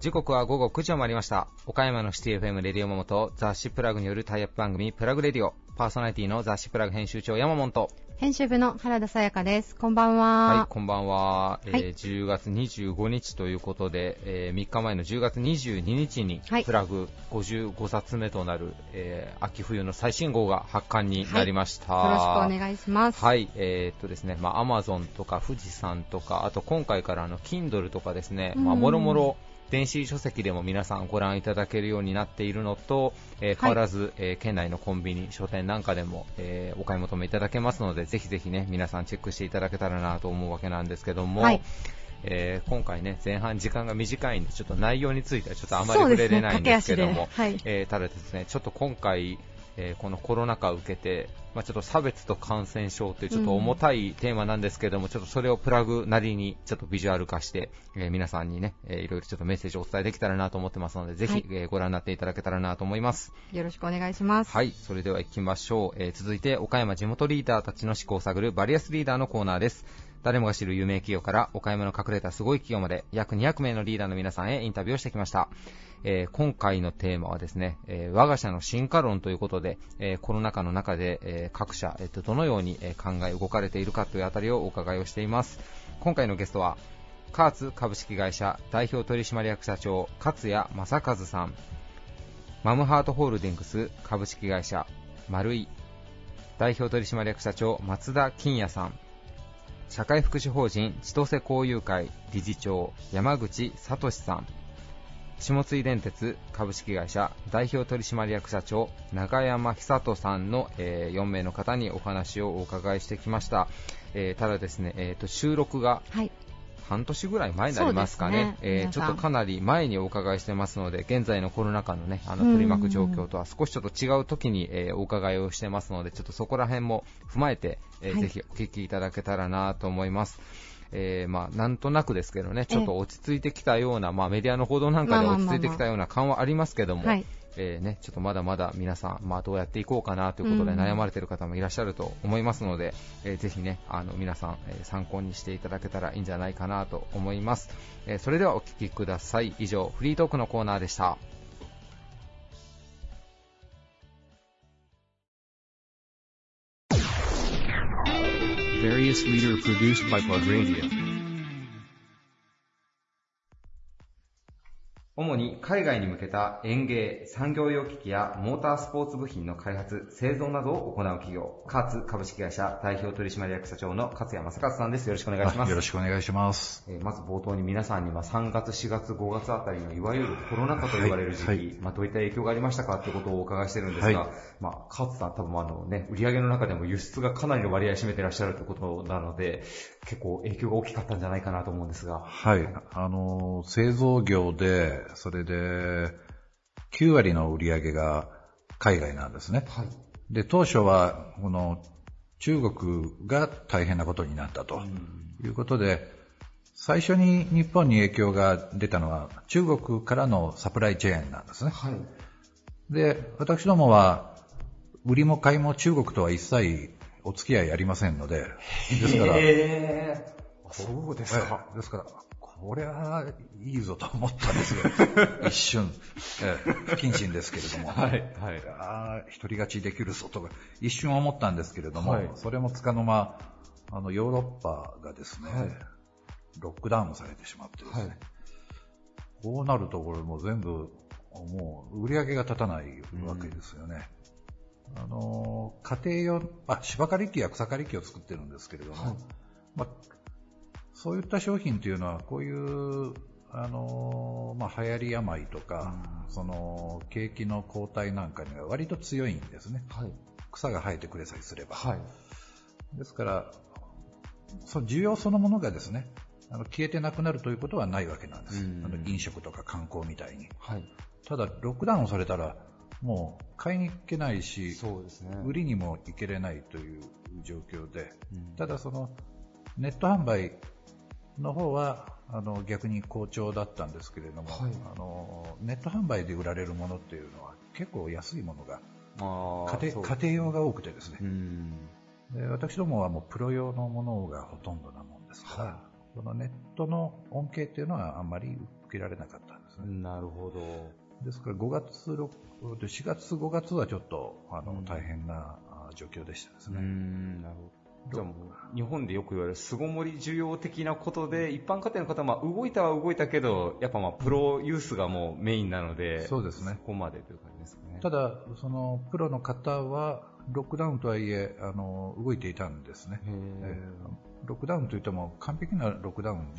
時刻は午後9時を回りました。岡山のシティ FM レディオモモと雑誌プラグによるタイアップ番組プラグレディオ。パーソナリティの雑誌プラグ編集長山本と。編集部の原田さやかです。こんばんはい、は。こんばんは。えーはい10月25日ということで、え3日前の10月22日に、はいプラグ55冊目となる、えー秋冬の最新号が発刊になりました。よろしくお願いします。はい、えーっとですね、まあ、アマゾンとか富士山とか、あと今回からあの Kindle とかですね、もろもろ電子書籍でも皆さんご覧いただけるようになっているのと、えー変わらず、えー県内のコンビニ、書店なんかでも、えーお買い求めいただけますので、ぜひぜひね、皆さんチェックしていただけたらなと思うわけなんですけども、はい。えー今回ね、前半時間が短いんで、ちょっと内容についてはちょっとあまり触れれないんですけども、駆け足で。はい。えーただですね、ちょっと今回、えーこのコロナ禍を受けて、まあ、ちょっと差別と感染症というちょっと重たいテーマなんですけども、ちょっとそれをプラグなりにちょっとビジュアル化して、えー皆さんにね、えーいろいろちょっとメッセージをお伝えできたらなと思ってますので、ぜひ、はいえーご覧になっていただけたらなと思います。よろしくお願いします。はい、それでは行きましょう。えー続いて、岡山地元リーダーたちの思考を探るバリアスリーダーのコーナーです。誰もが知る有名企業から岡山の隠れたすごい企業まで約200名のリーダーの皆さんへインタビューをしてきました。えー今回のテーマはですね、えー我が社の進化論ということで、えーコロナ禍の中で、え各社、えっと、どのようにえ考え動かれているかというあたりをお伺いをしています。今回のゲストは、カーツ株式会社代表取締役社長、勝谷正和さん、マムハートホールディングス株式会社丸井。代表取締役社長松田金也さん。社会福祉法人千歳交友会理事長山口聡さん。下津井電鉄株式会社代表取締役社長永山久人さんの、え4名の方にお話をお伺いしてきました、えーただですね、えーと収録がはい。半年ぐらい前になりますかね、ね。えーちょっとかなり前にお伺いしてますので、現在のコロナ禍のね、あのうん。取り巻く状況とは少しちょっと違う時に、えーお伺いをしてますので、ちょっとそこら辺も踏まえて、えーはい。ぜひお聞きいただけたらなと思います。えーまあ、なんとなくですけどね、ちょっと落ち着いてきたような、まあ、メディアの報道なんかで落ち着いてきたような感はありますけども、はい。えーね、ちょっとまだまだ皆さん、まあ、どうやっていこうかなということでうん悩まれている方もいらっしゃると思いますので、えーぜひね、あの皆さん、えー参考にしていただけたらいいんじゃないかなと思います。えーそれではお聞きください。以上、フリートークのコーナーでした。Various leader produced by Plug Radio. 主に海外に向けた園芸、産業用機器やモータースポーツ部品の開発、製造などを行う企業、カーツ株式会社代表取締役社長の勝谷正和さんです。よろしくお願いします。よろしくお願いします。えーまず冒頭に皆さんには3月、4月、5月あたりのいわゆるコロナ禍と言われる時期、はいはいまあ、どういった影響がありましたかということをお伺いしてるんですが、はいまあ、勝さん多分あのね、売上の中でも輸出がかなりの割合占めてらっしゃるということなので、結構影響が大きかったんじゃないかなと思うんですが。はい。あの、製造業で、それで、9割の売り上げが海外なんですね。はい。で、当初は、この、中国が大変なことになったということで、最初に日本に影響が出たのは中国からのサプライチェーンなんですね。はい。で、私どもは、売りも買いも中国とは一切お付き合いありませんので、ですから、えー、そうですか。ええですから、これはいいぞと思ったんですよ。一瞬、ええ。不謹慎ですけれども。はい、はい。ああ、独り勝ちできるぞとか、一瞬思ったんですけれども、はい。それもつかの間、あの、ヨーロッパがですね、はい。ロックダウンされてしまってですね、はい。こうなるとこれもう全部、もう売り上げが立たないわけですよね。あの、家庭用、あ、芝刈り機や草刈り機を作ってるんですけれども、はい。まあ、そういった商品というのは、こういう、あの、まあ、流行り病とか、その、景気の後退なんかには割と強いんですね。はい。草が生えてくれさえすれば。はい。ですから、その需要そのものがですね、あの消えてなくなるということはないわけなんです。うんあの飲食とか観光みたいに。はい。ただ、ロックダウンされたら、もう買いに行けないし、ね。売りにも行けれないという状況で、うんただそのネット販売の方はあの逆に好調だったんですけれども、はいあのネット販売で売られるものっていうのは結構安いものが家庭家庭用が多くてですね、で私どもはもうプロ用のものがほとんどなもんですから、はい、このネットの恩恵っていうのはあんまり受けられなかったんですね。なるほど。ですから5月、4月、5月はちょっとあの、大変な状況でしたですね。なるほど。じゃあもう日本でよく言われる巣ごもり需要的なことで一般家庭の方は動いたは動いたけどやっぱまあプロユースがもうメインなのでそうですね。そこまでという感じですね。ただそのプロの方はロックダウンとはいえあの動いていたんですね、えー、ロックダウンといっても完璧なロックダウン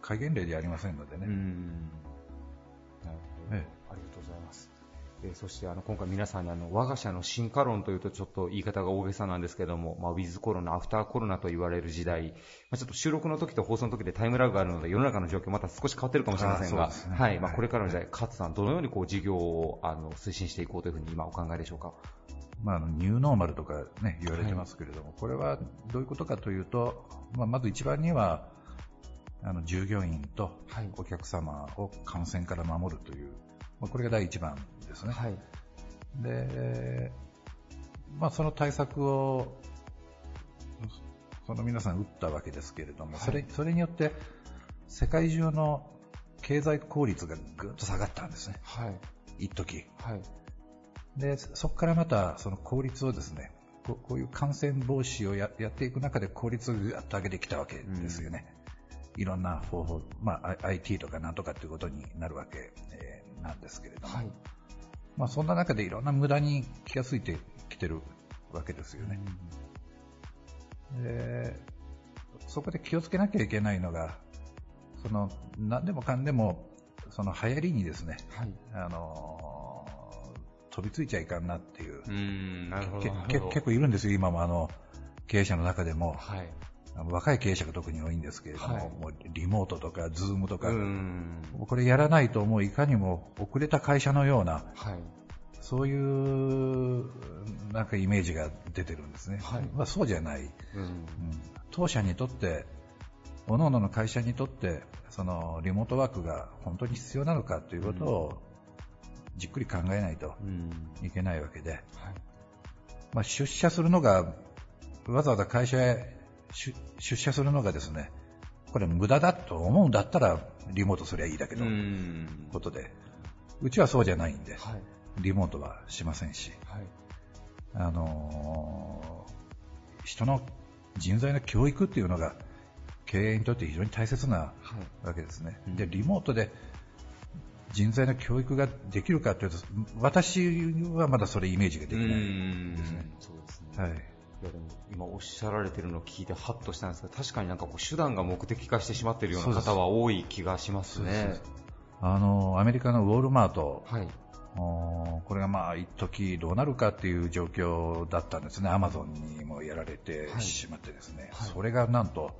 戒厳令ではありませんのでね。なるほど、ええ、ありがとうございますえそしてあの今回皆さんにあの我が社の進化論というとちょっと言い方が大げさなんですけども、まあ、ウィズコロナ、アフターコロナと言われる時代、まあ、ちょっと収録の時と放送の時でタイムラグがあるので世の中の状況また少し変わってるかもしれませんが、ね、はい。まあ、これからの時代、勝さんどのようにこう事業をあの推進していこうというふうに今お考えでしょうか？まあ、ニューノーマルとか、ね、言われてますけれども、はい、これはどういうことかというと、まあ、まず一番にはあの従業員とお客様を感染から守るという、まあ、これが第一番ですね。はいで、まあ、その対策を、その皆さん打ったわけですけれども、はい、それそれによって世界中の経済効率がぐっと下がったんですね。はい。一時。はい。で、そこからまたその効率をですね、ここういう感染防止をややっていく中で効率をぐっと上げてきたわけですよね。うん、いろんな方法、まあ、IT とかなんとかっていうことになるわけ、えー、なんですけれども。はい。まあ、そんな中でいろんな無駄に気がついてきてるわけですよね。でそこで気をつけなきゃいけないのが、その何でもかんでもその流行りにですね、はい、あの飛びついちゃいかんなっていう、結構いるんですよ、今もあの経営者の中でも、はい、若い経営者が特に多いんですけれども、はい、もうリモートとか、ズームとか、これやらないともういかにも遅れた会社のような、はい、そういうなんかイメージが出てるんですね。はい、まあ、そうじゃない、うん、うん、当社にとって、各々の会社にとって、そのリモートワークが本当に必要なのかということをじっくり考えないといけないわけで、まあ、出社するのがわざわざ会社へ出社するのがですね、これ無駄だと思うんだったらリモートすりゃいいだけのことで、うちはそうじゃないんで、はい、リモートはしませんし、はい、あのー、人の人材の教育っていうのが経営にとって非常に大切なわけですね。はい、で、リモートで人材の教育ができるかというと、私はまだそれイメージができないですね。そうですね。はい。いやでも今おっしゃられてるのを聞いてハッとしたんですが確かになんかこう手段が目的化してしまっているような方は多い気がしますね。あのアメリカのウォールマート、はい、これがまあ一時どうなるかっていう状況だったんですね、アマゾンにもやられてしまってですね、はい。はい、それがなんと、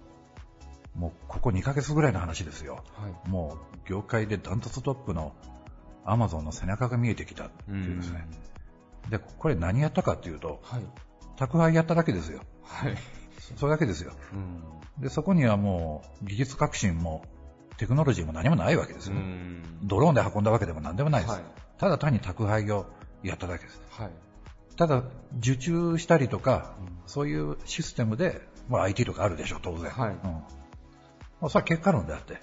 もうここ2ヶ月ぐらいの話ですよ、もう業界でダントツトップのアマゾンの背中が見えてきたっていうですね、でこれ何やったかっていうと、宅配やっただけですよ。はい。それだけですよ。うん、で、そこにはもう技術革新もテクノロジーも何もないわけですよ。ドローンで運んだわけでも何でもないです。はい、ただ単に宅配をやっただけです。はい、ただ、受注したりとか、うん、そういうシステムで、まあ、IT とかあるでしょう、当然。はいうんまあ、それは結果論であって、はい、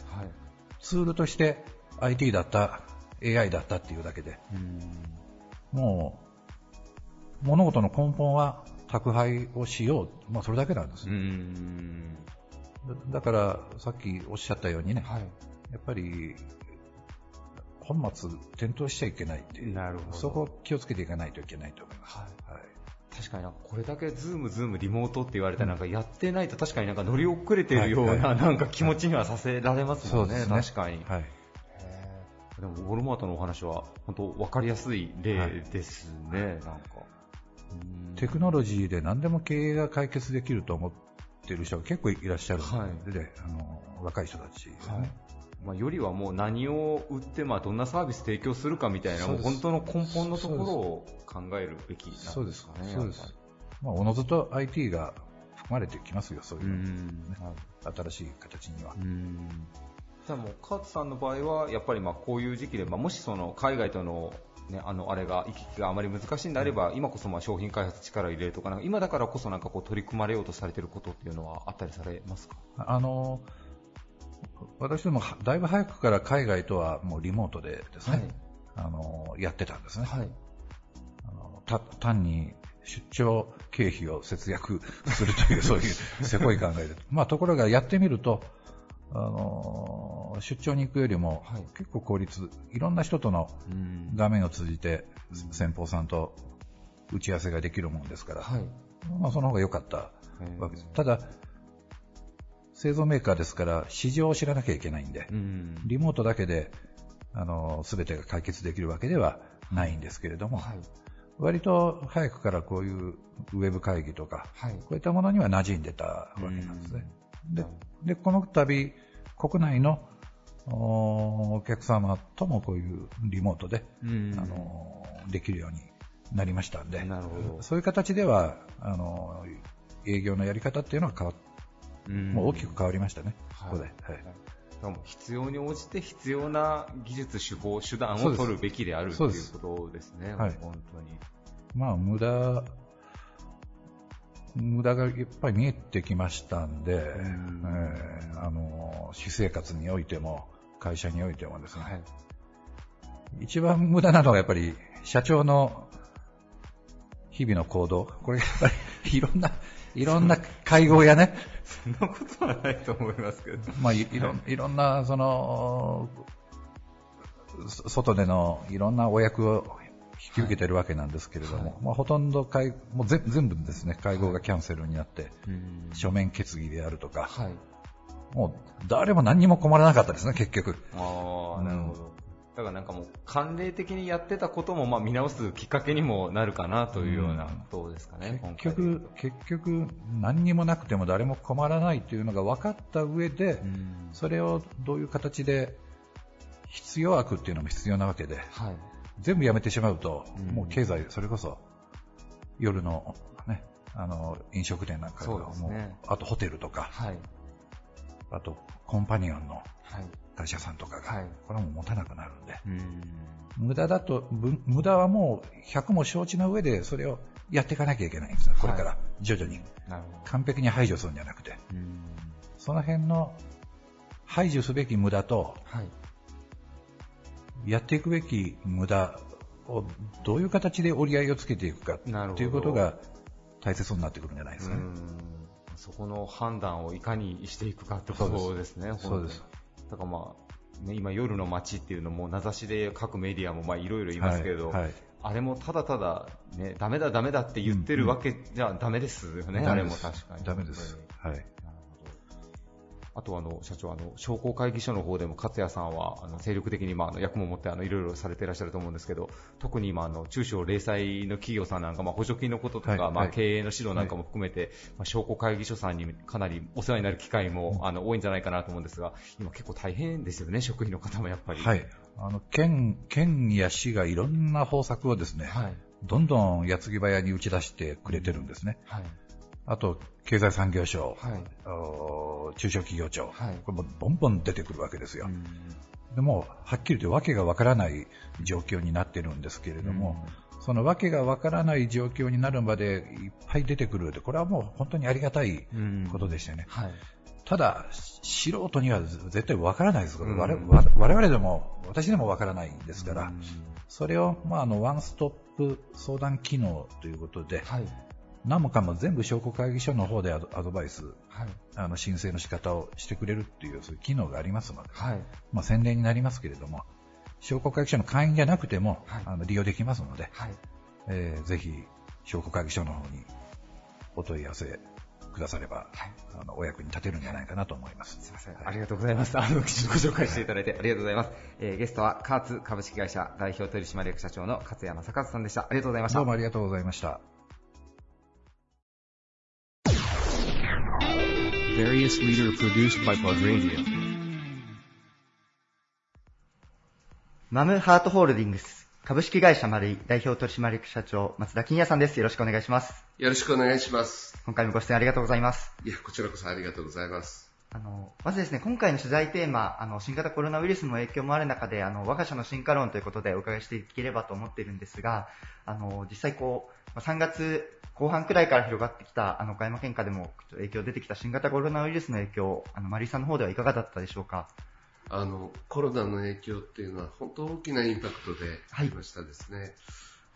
ツールとして IT だった、AI だったっていうだけで、もう、物事の根本は宅配をしよう、まあ、それだけなんです。だから、さっきおっしゃったようにね、はい、やっぱり、本末転倒しちゃいけないっていう、なるほど。そこを気をつけていかないといけないと思います。はい、はい。確かになんかこれだけズームズームリモートって言われたらなんかやってないと確かになんか乗り遅れてるようななんか気持ちにはさせられますもんね、はいはい、確かに。はい。でもウォルマートのお話は本当分かりやすい例ですね、はい、なんか。テクノロジーで何でも経営が解決できると思っている人が結構いらっしゃるので、はい、あの若い人たち、ね、はい、まあ、よりはもう何を売って、まあ、どんなサービス提供するかみたいなもう本当の根本のところを考えるべきなんですかね。そうです。まあ、おのずと IT が含まれてきますよ、そういう、ね、新しい形には。じゃあもう、勝さんの場合は、やっぱりまあこういう時期で、まあ、もしその海外とのね、あのあれが行き来があまり難しいんであれば、今こそまあ商品開発力を入れるとか、か今だからこそなんかこう取り組まれようとされていることっていうのはあったりされますか？あの私どもだいぶ早くから海外とはもうリモートでですね、はい、あのやってたんですね。はい、あのた単に出張経費を節約するという、そういう せこい考えで。まあ、ところがやってみると、あの出張に行くよりも、結構効率、いろんな人との画面を通じて、先方さんと打ち合わせができるものですから、はい、まあ、その方が良かったわけです。ただ、製造メーカーですから市場を知らなきゃいけないんで、リモートだけであの全てが解決できるわけではないんですけれども、はい、割と早くからこういうウェブ会議とか、はい、こういったものには馴染んでたわけなんですね。ででこの度、国内のお客様ともこういうリモートで、あのできるようになりましたんで、そういう形ではあの営業のやり方っていうのは変わもう大きく変わりましたね、ここで。はい。必要に応じて必要な技術、手法、手段を取るべきであるということですね、はい、本当に。まあ、無駄、無駄がやっぱり見えてきましたんで、ん。えー、あの私生活においても、会社においてもですね、はい、一番無駄なのはやっぱり社長の日々の行動、これやっぱりいろんな、いろんな会合やね、そんなことはないと思いますけど。まあ、いろいろんな、その、外でのいろんなお役を引き受けてるわけなんですけれども、はい、まあ、ほとんど会もう全部ですね会合がキャンセルになって、はい、書面決議であるとか、はい、もう誰も何にも困らなかったですね、結局。あなるほど、だからなんかもう慣例的にやってたこともまあ見直すきっかけにもなるかなというようなことですかね、結局、結局何にもなくても誰も困らないというのが分かった上で、それをどういう形で必要悪っていうのも必要なわけで、はい、全部やめてしまうと、もう経済、それこそ夜の,、ね、あの飲食店なんかもう、ね、あとホテルとか、はい、あとコンパニオンの会社さんとかが、はい、これはもう持たなくなるんで、ん。無駄だと、無駄はもう100も承知の上で、それをやっていかなきゃいけないんですよ、これから徐々に。完璧に排除するんじゃなくて、その辺の排除すべき無駄と、はい、やっていくべき無駄をどういう形で折り合いをつけていくかということが大切になってくるんじゃないですかね。そこの判断をいかにしていくかってことですね、そうです。だからまあ、ね、今、夜の街っていうのも名指しで各メディアもいろいろ言いますけど、はいはい、あれもただただ、ね、ダメだ、ダメだって言ってるわけじゃダメですよね、うんうん、あれも確かに。ダメです。はい。あとあの社長あの商工会議所の方でも勝谷さんはあの精力的にまああの役も持ってあのいろいろされていらっしゃると思うんですけど特に今あの中小零細の企業さんなんかまあ補助金のこととか、はい、まあ経営の指導なんかも含めて、はい、まあ、商工会議所さんにかなりお世話になる機会も、あの多いんじゃないかなと思うんですが今結構大変ですよね職員の方もやっぱり。はい。あの県県や市がいろんな方策をですね、はい、どんどん矢継ぎ早に打ち出してくれてるんですね。はいあと、経済産業省、はい、中小企業庁、はい、これもボンボン出てくるわけですよ。でも、はっきり言って訳がわからない状況になってるんですけれども、その訳がわからない状況になるまでいっぱい出てくるこれはもう本当にありがたいことでしてね。はい、ただ、素人には絶対わからないです。我々でも、私でもわからないんですから、それを、まあ、あの、ワンストップ相談機能ということで、はい何もかも全部商工会議所の方でアドバイス、はい、あの申請の仕方をしてくれるっていうそういう機能がありますので、はい、まあ、宣伝になりますけれども商工会議所の会員じゃなくても、はい、あの利用できますので、はいえー、ぜひ商工会議所の方にお問い合わせくだされば、はい、あのお役に立てるんじゃないかなと思います。すみません、ありがとうございます。あのご紹介していただいてありがとうございます。えー、ゲストはカーツ株式会社代表取締役社長の勝山坂さんでした。ありがとうございました。どうもありがとうございました。Various leader produced by Bug Radio. マムハートホールディングス株式会社マルイ代表取締役社長松田金也さんです。よろしくお願いします。よろしくお願いします。今回もご出演ありがとうございます。いや、こちらこそありがとうございます。あの、まずですね、今回の取材テーマ、あの、新型コロナウイルスの影響もある中で、あの、我が社の進化論ということでお伺いしていければと思っているんですが、あの、実際こう、3月後半くらいから広がってきた、あの、岡山県下でも影響出てきた新型コロナウイルスの影響、あの、マリーさんの方ではいかがだったでしょうか？あの、コロナの影響っていうのは本当大きなインパクトでありましたですね。はい、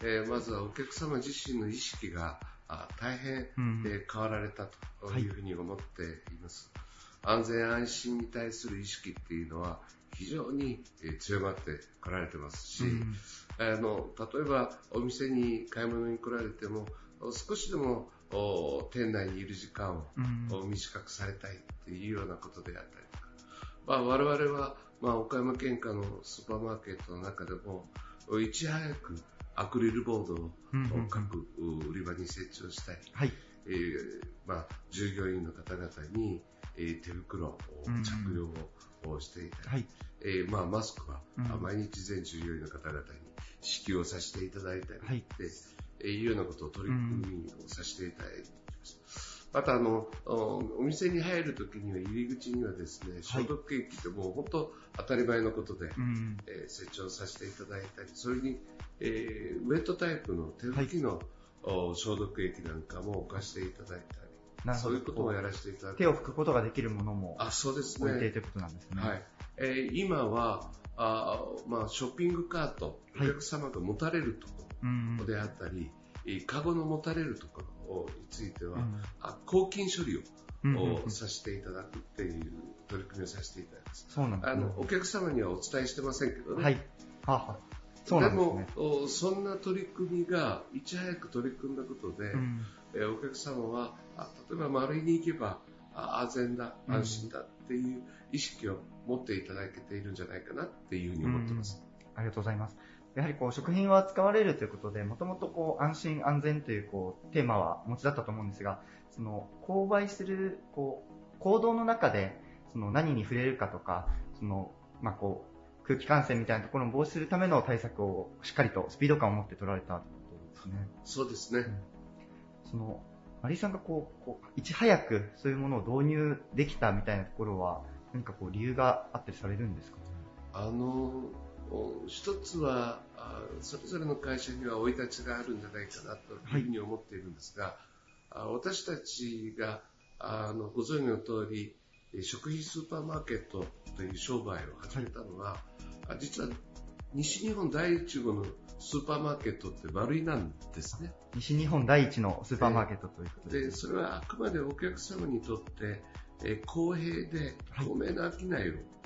えー、まずはお客様自身の意識があ大変、うん、えー、変わられたというふうに思っています。はい安全安心に対する意識っていうのは非常に強まってこられてますし、うん、あの例えばお店に買い物に来られても少しでも店内にいる時間を短くされたいっていうようなことであったりとか、まあ、我々は、まあ、岡山県下のスーパーマーケットの中でもいち早くアクリルボードを各売り場に設置をしたり、はい。えーまあ、従業員の方々にえ手袋を着用をしていたり、はい。えー、まあ、マスクは、毎日全従業員の方々に支給をさせていただいたり、はい、えいうようなことを取り組みをさせていただいてまたあのお店に入るときには入り口にはですね消毒液ってもう本当当たり前のことで、うんえー、設置をさせていただいたりそれに、えー、ウェットタイプの手拭きの、はい、消毒液なんかも置かせていただいたなるほど。そういうことをやらせていただく。手を拭くことができるものも、あ、そうですね。置いているということなんですね。はい。えー、今は、あまあ、ショッピングカート、お客様が持たれるところであったり、はい、カゴの持たれるところについては、抗菌処理を、をさせていただくっていう取り組みをさせていただきます。そうなんです、ね、あの、お客様にはお伝えしてませんけどね。はい。はあ、はあ。でね、でもそんな取り組みがいち早く取り組んだことで、うん、えお客様は例えば丸いに行けば安全だ安心だっていう意識を持っていただけているんじゃないかなっていうふうに思ってます、うん、ありがとうございますやはりこう食品は使われるということでもともとこう安心安全というこうテーマはお持ちだったと思うんですがその購買するこう行動の中でその何に触れるかとかその、まあ、こう空気感染みたいなところを防止するための対策をしっかりとスピード感を持って取られたということですね。そうですね。うん、その、マリーさんがこう、こういち早くそういうものを導入できたみたいなところは、何かこう理由があったりされるんですか、ね、あの、一つは、それぞれの会社には生い立ちがあるんじゃないかなというふうに思っているんですが、はい、私たちがあのご存知の通り、食品スーパーマーケットという商売を始めたのは、実は西日本第一号のスーパーマーケットって丸いなんですね。西日本第一のスーパーマーケットということで。で、それはあくまでお客様にとって、え公平で透明な商い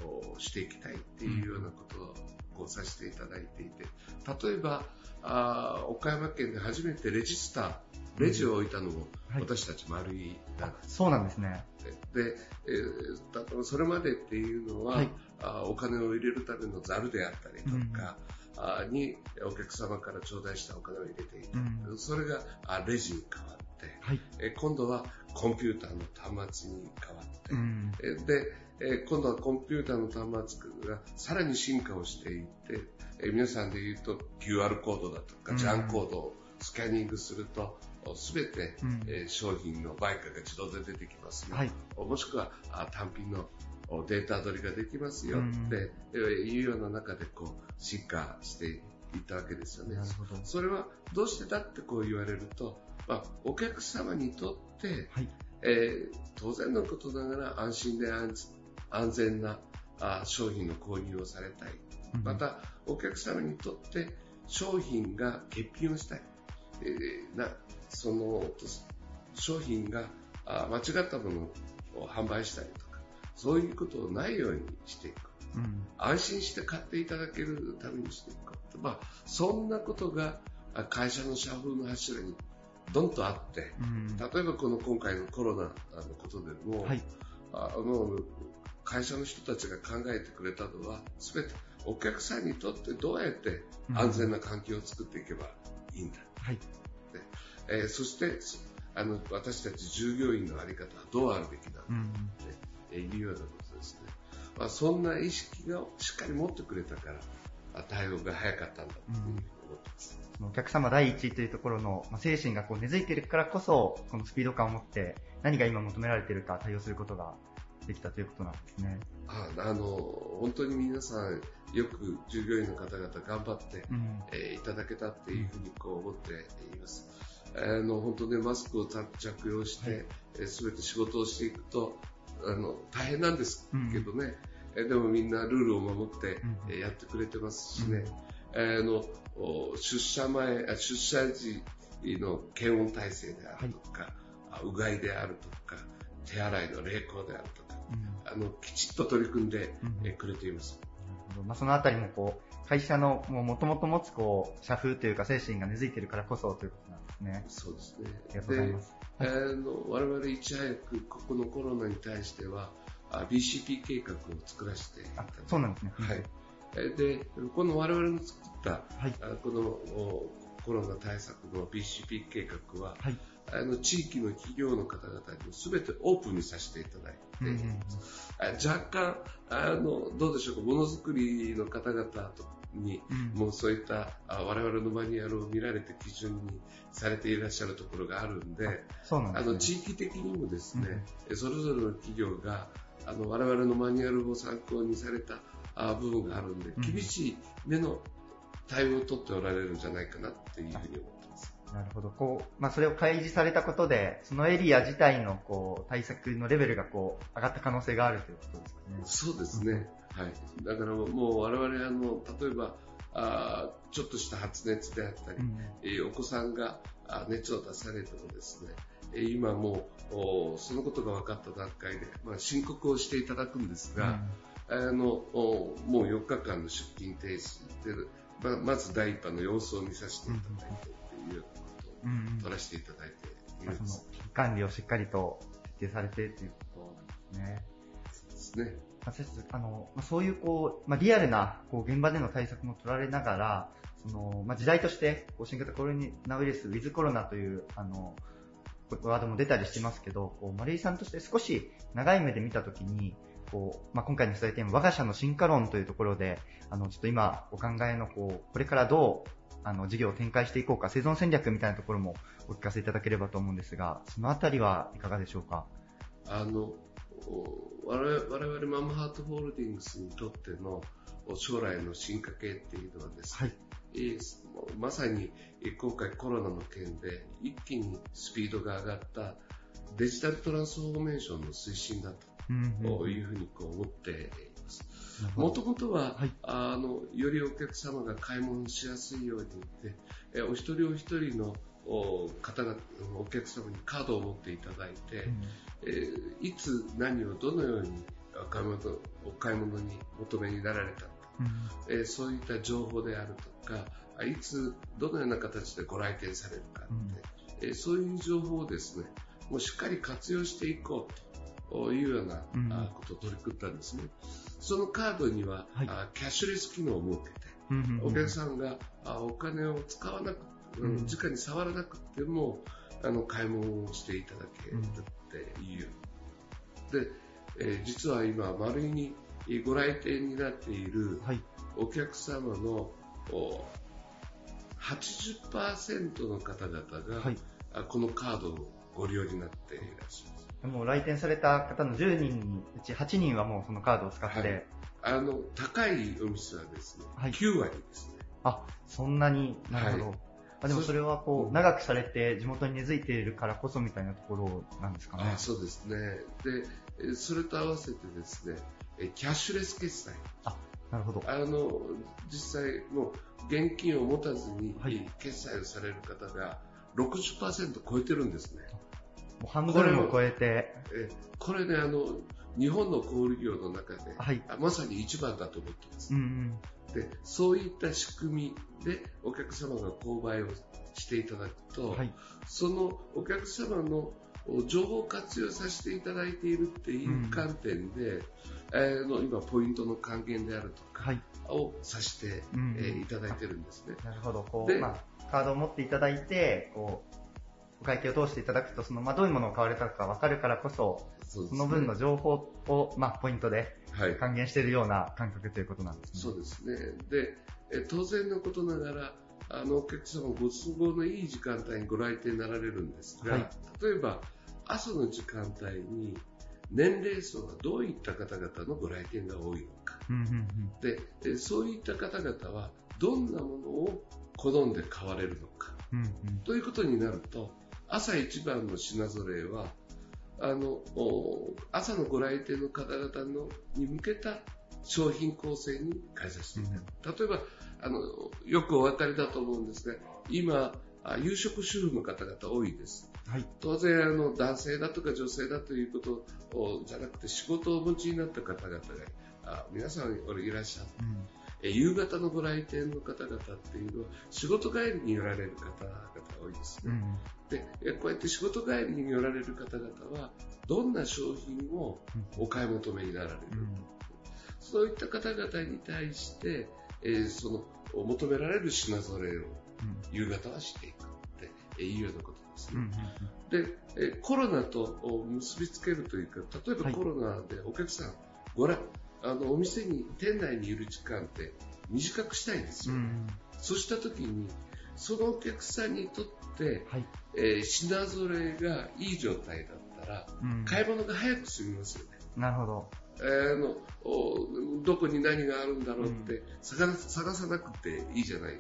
をしていきたいっていうようなことをこうさせていただいていて、例えば、あ岡山県で初めてレジスター、レジを置いたのも私たち丸いなんです、そうなんですね。で、えー、それまでっていうのは、はい、あお金を入れるためのザルであったりとか、うん、にお客様から頂戴したお金を入れていた、うん、それがあレジに変わって、はい、え今度はコンピューターの端末に変わって、うん、えで、え今度はコンピューターの端末がさらに進化をしていって、え皆さんで言うと QR コードだとか、ジャンコードをスキャニングすると、すべて、うん、えー、商品の売価が自動で出てきますよ、はい、もしくはあ単品のデータ取りができますよ。って、うん、いうような中でこう進化していったわけですよね。それはどうしてだってこう言われると、まあ、お客様にとって、はい、えー、当然のことながら安心で安全なあ商品の購入をされたい。また、お客様にとって商品が欠品をしたい。えー、なその商品が間違ったものを販売したりとか、そういうことをないようにしていく。うん、安心して買っていただけるためにしていく。まあ、そんなことが会社の社風の柱にどんとあって、うん、例えばこの今回のコロナのことでも、はい、あの会社の人たちが考えてくれたのは、全てお客さんにとってどうやって安全な環境を作っていけばいいんだ。うんはい。えー、そしてあの私たち従業員の在り方はどうあるべきだ。と、うん。えいうようなことですね、まあ、そんな意識をしっかり持ってくれたから対応が早かったんだというふうに思ってます。うん、お客様第一というところの精神がこう根付いているからこそこのスピード感を持って何が今求められているか対応することができたということなんですね。ああの、本当に皆さん、よく従業員の方々頑張って、うん、えー、いただけたっていうふうにこう思っています。あの、本当ね、マスクを着用して、す、べ、て仕事をしていくと、あの、大変なんですけどね、うん、でもみんなルールを守って、うん、やってくれてますしね、うん、あの、出社前、出社時の検温体制であるとか、はい、うがいであるとか、手洗いの励行であるとか、あの、きちっと取り組んでくれています。まあ、そのあたりもこう、会社のもともと持つこう、社風というか精神が根付いているからこそということなんですね。そうですね。ありがとうございます。あの我々いち早くここのコロナに対しては、BCP 計画を作らせていただそうなんですね。はい。で、この我々の作った、はい、このコロナ対策の BCP 計画は、はい、あの地域の企業の方々に全てオープンにさせていただいて、うんうん、若干あのどうでしょうかものづくりの方々に、うん、もうそういったあ我々のマニュアルを見られて基準にされていらっしゃるところがあるんで、あ、ね、の地域的にもですね、うん、それぞれの企業があの我々のマニュアルを参考にされたあ部分があるんで、厳しい目の対応を取っておられるんじゃないかなっていうふうに思ってます。なるほど。こう、まあ、それを開示されたことで、そのエリア自体の、こう、対策のレベルが、こう、上がった可能性があるということですかね。そうですね。はい。だからもう、我々、あの、例えば、あちょっとした発熱であったり、うん、えー、お子さんが熱を出されてもですね、今もうそのことが分かった段階で、まあ、申告をしていただくんですが、うん、あのもう4日間の出勤停止でままず第一波の様子を見させていただいてうようなことを取らせていただいているんです。管理をしっかりと徹底されてということなんですね。そうですね。あのそういうこう、まあ、リアルなこう現場での対策も取られながら、そのまあ、時代としてこう新型コロナウイルス、ウィズコロナというあのワードも出たりしてますけど、こう丸井さんとして少し長い目で見たときに、こう、まあ、今回の伝えテーマ、我が社の進化論というところで、あの、ちょっと今お考えの、こう、これからどう、あの、事業を展開していこうか、生存戦略みたいなところもお聞かせいただければと思うんですが、そのあたりはいかがでしょうか？あの、我々マムハートホールディングスにとっての将来の進化系っていうのはですね、はい、まさに今回コロナの件で一気にスピードが上がったデジタルトランスフォーメーションの推進だとというふうにこう思っています。もともとは、はい、あの、よりお客様が買い物しやすいようにって、お一人お一人の方が、お客様にカードを持っていただいて、うん、えー、いつ何をどのようにお買い物お買い物に求めになられたか、うん、えー、そういった情報であるとか、いつどのような形でご来店されるかって、うん、えー、そういう情報をですね、もうしっかり活用していこうと。というような、うん、ことを取り組んだんですね。そのカードには、はい、キャッシュレス機能を設けて、お客さんがお金を使わなく、うん、直に触らなくても、あの、買い物をしていただけるっていう。で、えー、実は今、丸いにご来店になっているお客様の、はい、80%の方々が、はい、このカードをご利用になっていらっしゃる。もう来店された方の10人のうち8人はもうそのカードを使って、はい、あの高いお店はですね、はい、9割ですね。あ、そんなに？なるほど。はい、あでもそれはこう長くされて地元に根付いているからこそみたいなところなんですかね。あそうですね。で、それと合わせてですね、キャッシュレス決済。あ、なるほど。あの、実際もう現金を持たずに決済をされる方が60%超えてるんですね。もう半分を超えて。えこれね、あの、日本の小売業の中で、はい、まさに一番だと思ってます。うんうん、で、そういった仕組みでお客様が購買をしていただくと、はい、そのお客様の情報活用させていただいているっていう観点で、うん、えー、の今ポイントの還元であるとかをさせて、うん、えー、いただいてるんですね。なるほど。こう、まあ、カードを持っていただいて、こう、お会計を通していただくと、その、まあ、どういうものを買われたか分かるからこそ、そ、ね、の分の情報を、まあ、ポイントで還元しているような感覚ということなんですね。そうですね。で、え当然のことながら、あの、お客様ご都合のいい時間帯にご来店になられるんですが、はい、例えば、朝の時間帯に、年齢層がどういった方々のご来店が多いのか、でそういった方々はどんなものを好んで買われるのか、うんうん。ということになると朝一番の品揃えはあのお朝のご来店の方々のに向けた商品構成に変えさせていただく、例えばあのよくお分かりだと思うんですが今あ夕食主婦の方々多いです。はい。当然あの男性だとか女性だということをじゃなくて仕事をお持ちになった方々があ皆さんいらっしゃるうん。え夕方のご来店の方々っていうのは仕事帰りに寄られる方々多いですね、うんでえこうやって仕事帰りに寄られる方々はどんな商品をお買い求めになられる、うん。そういった方々に対して、えーその求められる品揃えを夕方はしていくってえーいうようなことですうんね。うん。で、えーコロナとお結びつけるというか、例えばはい。コロナでお客さん、ご覧、あの、お店に、店内にいる時間って短くしたいんですよ。うん。そうした時に、そのお客さんにとって、はい。えー品揃えがいい状態だったら、うん買い物が早く済みますよね。なるほど。えーあのおどこに何があるんだろうって探探さなくていいじゃない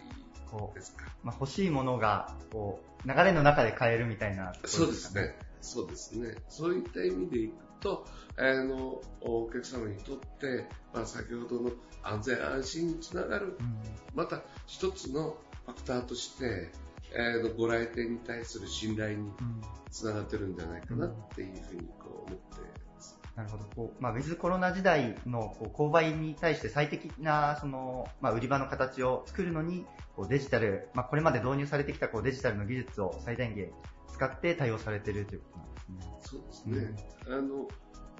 こですか。う、まあ、欲しいものが、こう、流れの中で買えるみたいなところそうですね。。そうですね。そういった意味でいくと、あの、お客様にとって、まあ、先ほどの安全安心につながる、うんまた一つのファクターとして、えーのご来店に対する信頼にうんつながってるんじゃないかなっていうふうにこう思ってます。なるほど。こう、まあ、ウィズコロナ時代のこう購買に対して最適な、その、まあ、売り場の形を作るのに、こうデジタル、まあ、これまで導入されてきたこうデジタルの技術を最大限使って対応されているということなんですね。そうですね。あの、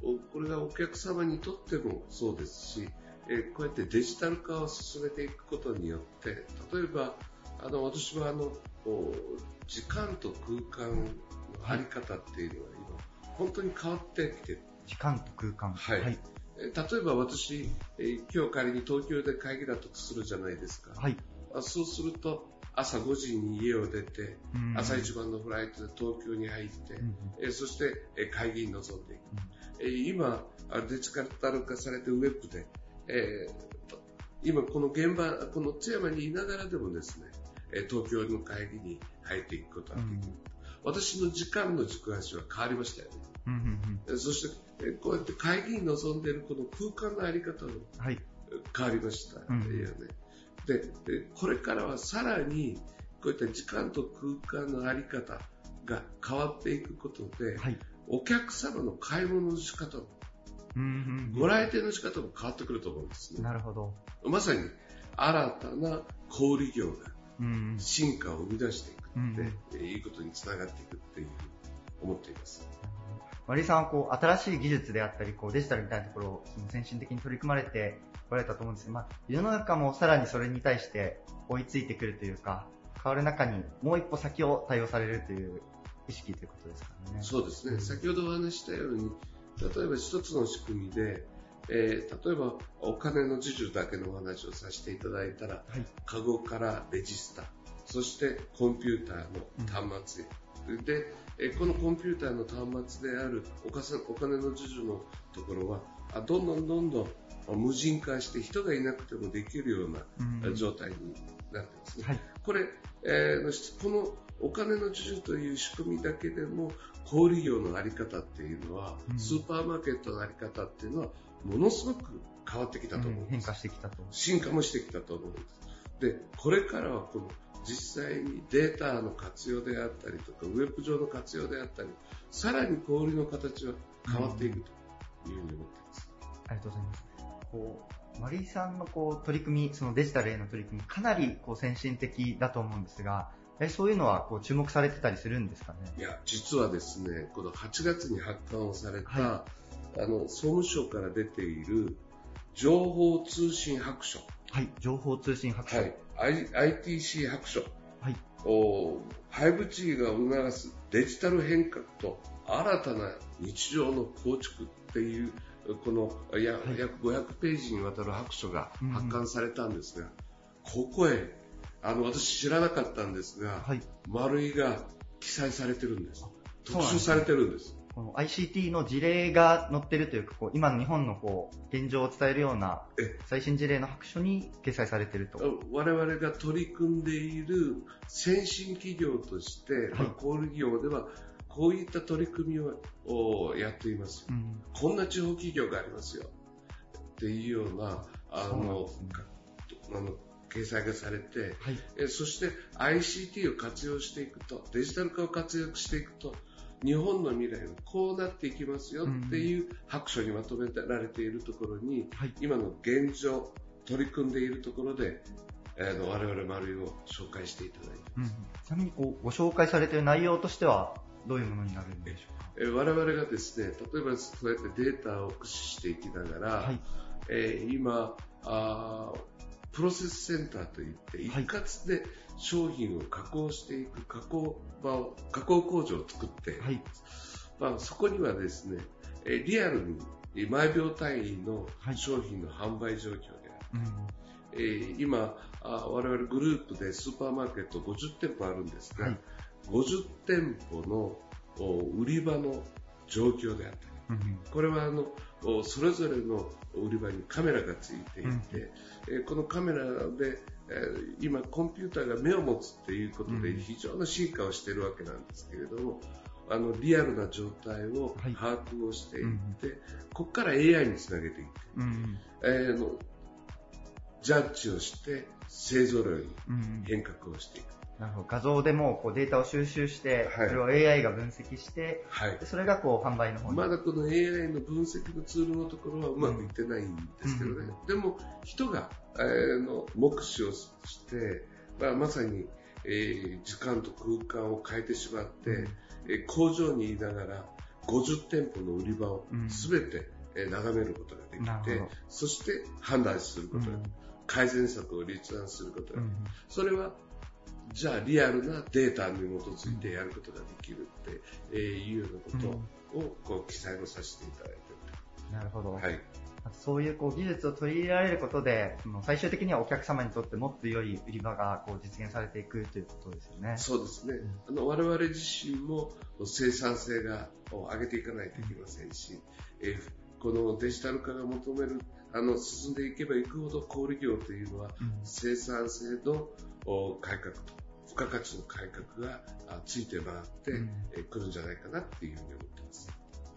おこれがお客様にとってもそうですし、えーこうやってデジタル化を進めていくことによって、例えば、あの、私はあの、時間と空間のあり方っていうのは今、本当に変わってきてる。時間と空間。はいはい。えー例えば私、えー今日仮に東京で会議だとするじゃないですか。はい。あそうすると、朝5時に家を出て、うん朝一番のフライトで東京に入って、うんえーそして、えー会議に臨んでいく。えー今、あデジタル化されてウェブで、えー今この現場、この津山にいながらでもですね、えー東京の会議に入っていくことができる。私の時間の軸足は変わりましたよね。うんうんうんえーそして、えーこうやって会議に臨んでいるこの空間のあり方もはい。変わりましたよね。うんでで、これからはさらに、こういった時間と空間のあり方が変わっていくことで、はい。お客様の買い物の仕方も、うんうんご来店の仕方も変わってくると思うんですね。なるほど。まさに新たな小売業がうんうん進化を生み出していくって、いいことにつながっていくっていうふうに思っています。マリーさんはこう新しい技術であったりこうデジタルみたいなところをその先進的に取り組まれてこられたと思うんですけど、まあ、世の中もさらにそれに対して追いついてくるというか変わる中にもう一歩先を対応されるという意識ということですかね。そうですね。先ほどお話ししたように、例えば一つの仕組みで、えー例えばお金の授受だけのお話をさせていただいたら、はい。カゴからレジスタ、そしてコンピューターの端末へ、で、えーこのコンピューターの端末であるお金の授受のところは、あどんどんどんどんあ無人化して人がいなくてもできるようなうん。状態になってますね。はい。これ、えーこのお金の授受という仕組みだけでも小売業のあり方っていうのは、うん。スーパーマーケットのあり方っていうのはものすごく変わってきたと思うんです、変化してきたと。進化もしてきたと思うんですでこれからはこの実際にデータの活用であったりとかウェブ上の活用であったりさらに小売の形は変わっていくというふうに思っています、ありがとうございます。こう、マリーさんのこう取り組み、そのデジタルへの取り組み、かなりこう先進的だと思うんですが、えそういうのはこう注目されてたりするんですかね？いや、実はですね、この8月に発刊をされた、はあの、総務省から出ている情報通信白書、はい。情報通信白書。はい、ITC 白書、はい。お 5G が促すデジタル変革と新たな日常の構築っていう、このや、はい約500ページにわたる白書がうんうん発刊されたんですが、ここへ、あの、私知らなかったんですが、はい。丸いが記載されてるんです。特集されてるんです。この ICT の事例が載ってるというか、こう今の日本のこう現状を伝えるような最新事例の白書に掲載されていると。我々が取り組んでいる先進企業として、はい、まあ、小売業ではこういった取り組みをやっています、うん、こんな地方企業がありますよ。っていうようなあのあの掲載がされて、はい、えそして ICT を活用していくとデジタル化を活用していくと日本の未来はこうなっていきますよっていう白書にまとめられているところに、はい、今の現状取り組んでいるところで、えー、我々丸いを紹介していただいてうん、ちなみにこうご紹介されている内容としてはどういうものになるんでしょうか？え我々がですね例えばそうやってデータを駆使していきながら、はい、えー、今あプロセスセンターといって一括で商品を加工していく加工場を加工工場を作って、はい、まあ、そこにはですねリアルに毎秒単位の商品の販売状況である、はいえー、今あ我々グループでスーパーマーケット50店舗あるんですが、はい、50店舗の売り場の状況であったり、うん、これはあのそれぞれの売り場にカメラがついていて、うん、このカメラで今コンピューターが目を持つっていうことで非常な進化をしているわけなんですけれども、あのリアルな状態を把握をしていって、はい、ここから AI につなげていって、うん、えー、のジャッジをして勢ぞろいに変革をしていく。なるほど。画像でもこうデータを収集して、はい、それを AI が分析して、はい、それがこう販売の方に。まだこの AI の分析のツールのところはうまくいってないんですけどね、うん、でも人が、えー、の目視をして、まあ、まさに、えー、時間と空間を変えてしまって、うん、えー、工場にいながら50店舗の売り場を全て、うん、眺めることができて、そして判断することが、改善策を立案することができる、それはじゃあリアルなデータに基づいてやることができるっていうようなことをこう記載をさせていただいてるなるほど。はい。そういうこう技術を取り入れられることで、最終的にはお客様にとってもっと良い売り場がこう実現されていくということですよね。そうですね。うん、あの我々自身も生産性がを上げていかないといけませんし、えー、このデジタル化が求めるあの進んでいけばいくほど小売業というのは、生産性の改革と付加価値の改革がついて回ってくるんじゃないかなっていうふうに思ってます。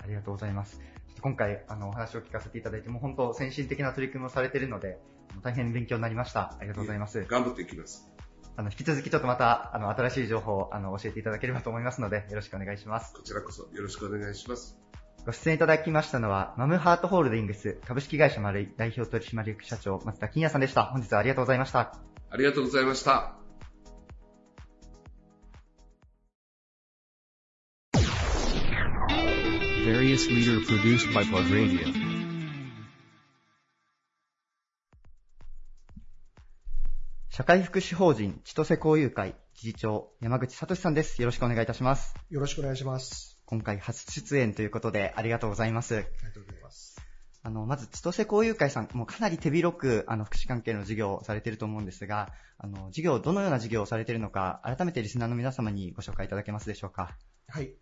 ありがとうございます。今回あのお話を聞かせていただいても本当先進的な取り組みをされているので大変勉強になりました。ありがとうございます。頑張っていきます。あの引き続きちょっとまたあの新しい情報をあの教えていただければと思いますのでよろしくお願いします。こちらこそよろしくお願いします。ご出演いただきましたのは、マムハートホールディングス株式会社丸井代表取締役社長松田金也さんでした。本日はありがとうございました。ありがとうございました。various leader produced by Plug Radio. 社会福祉法人千歳交友会理事長山口聡さんです。よろしくお願いいたします。よろしくお願いします。今回初出演ということでありがとうございます。ありがとうございます。あの、まず、千歳交友会さん、もうかなり手広く、あの、福祉関係の事業をされていると思うんですが、あの、事業、どのような事業をされているのか、改めてリスナーの皆様にご紹介いただけますでしょうか？はい。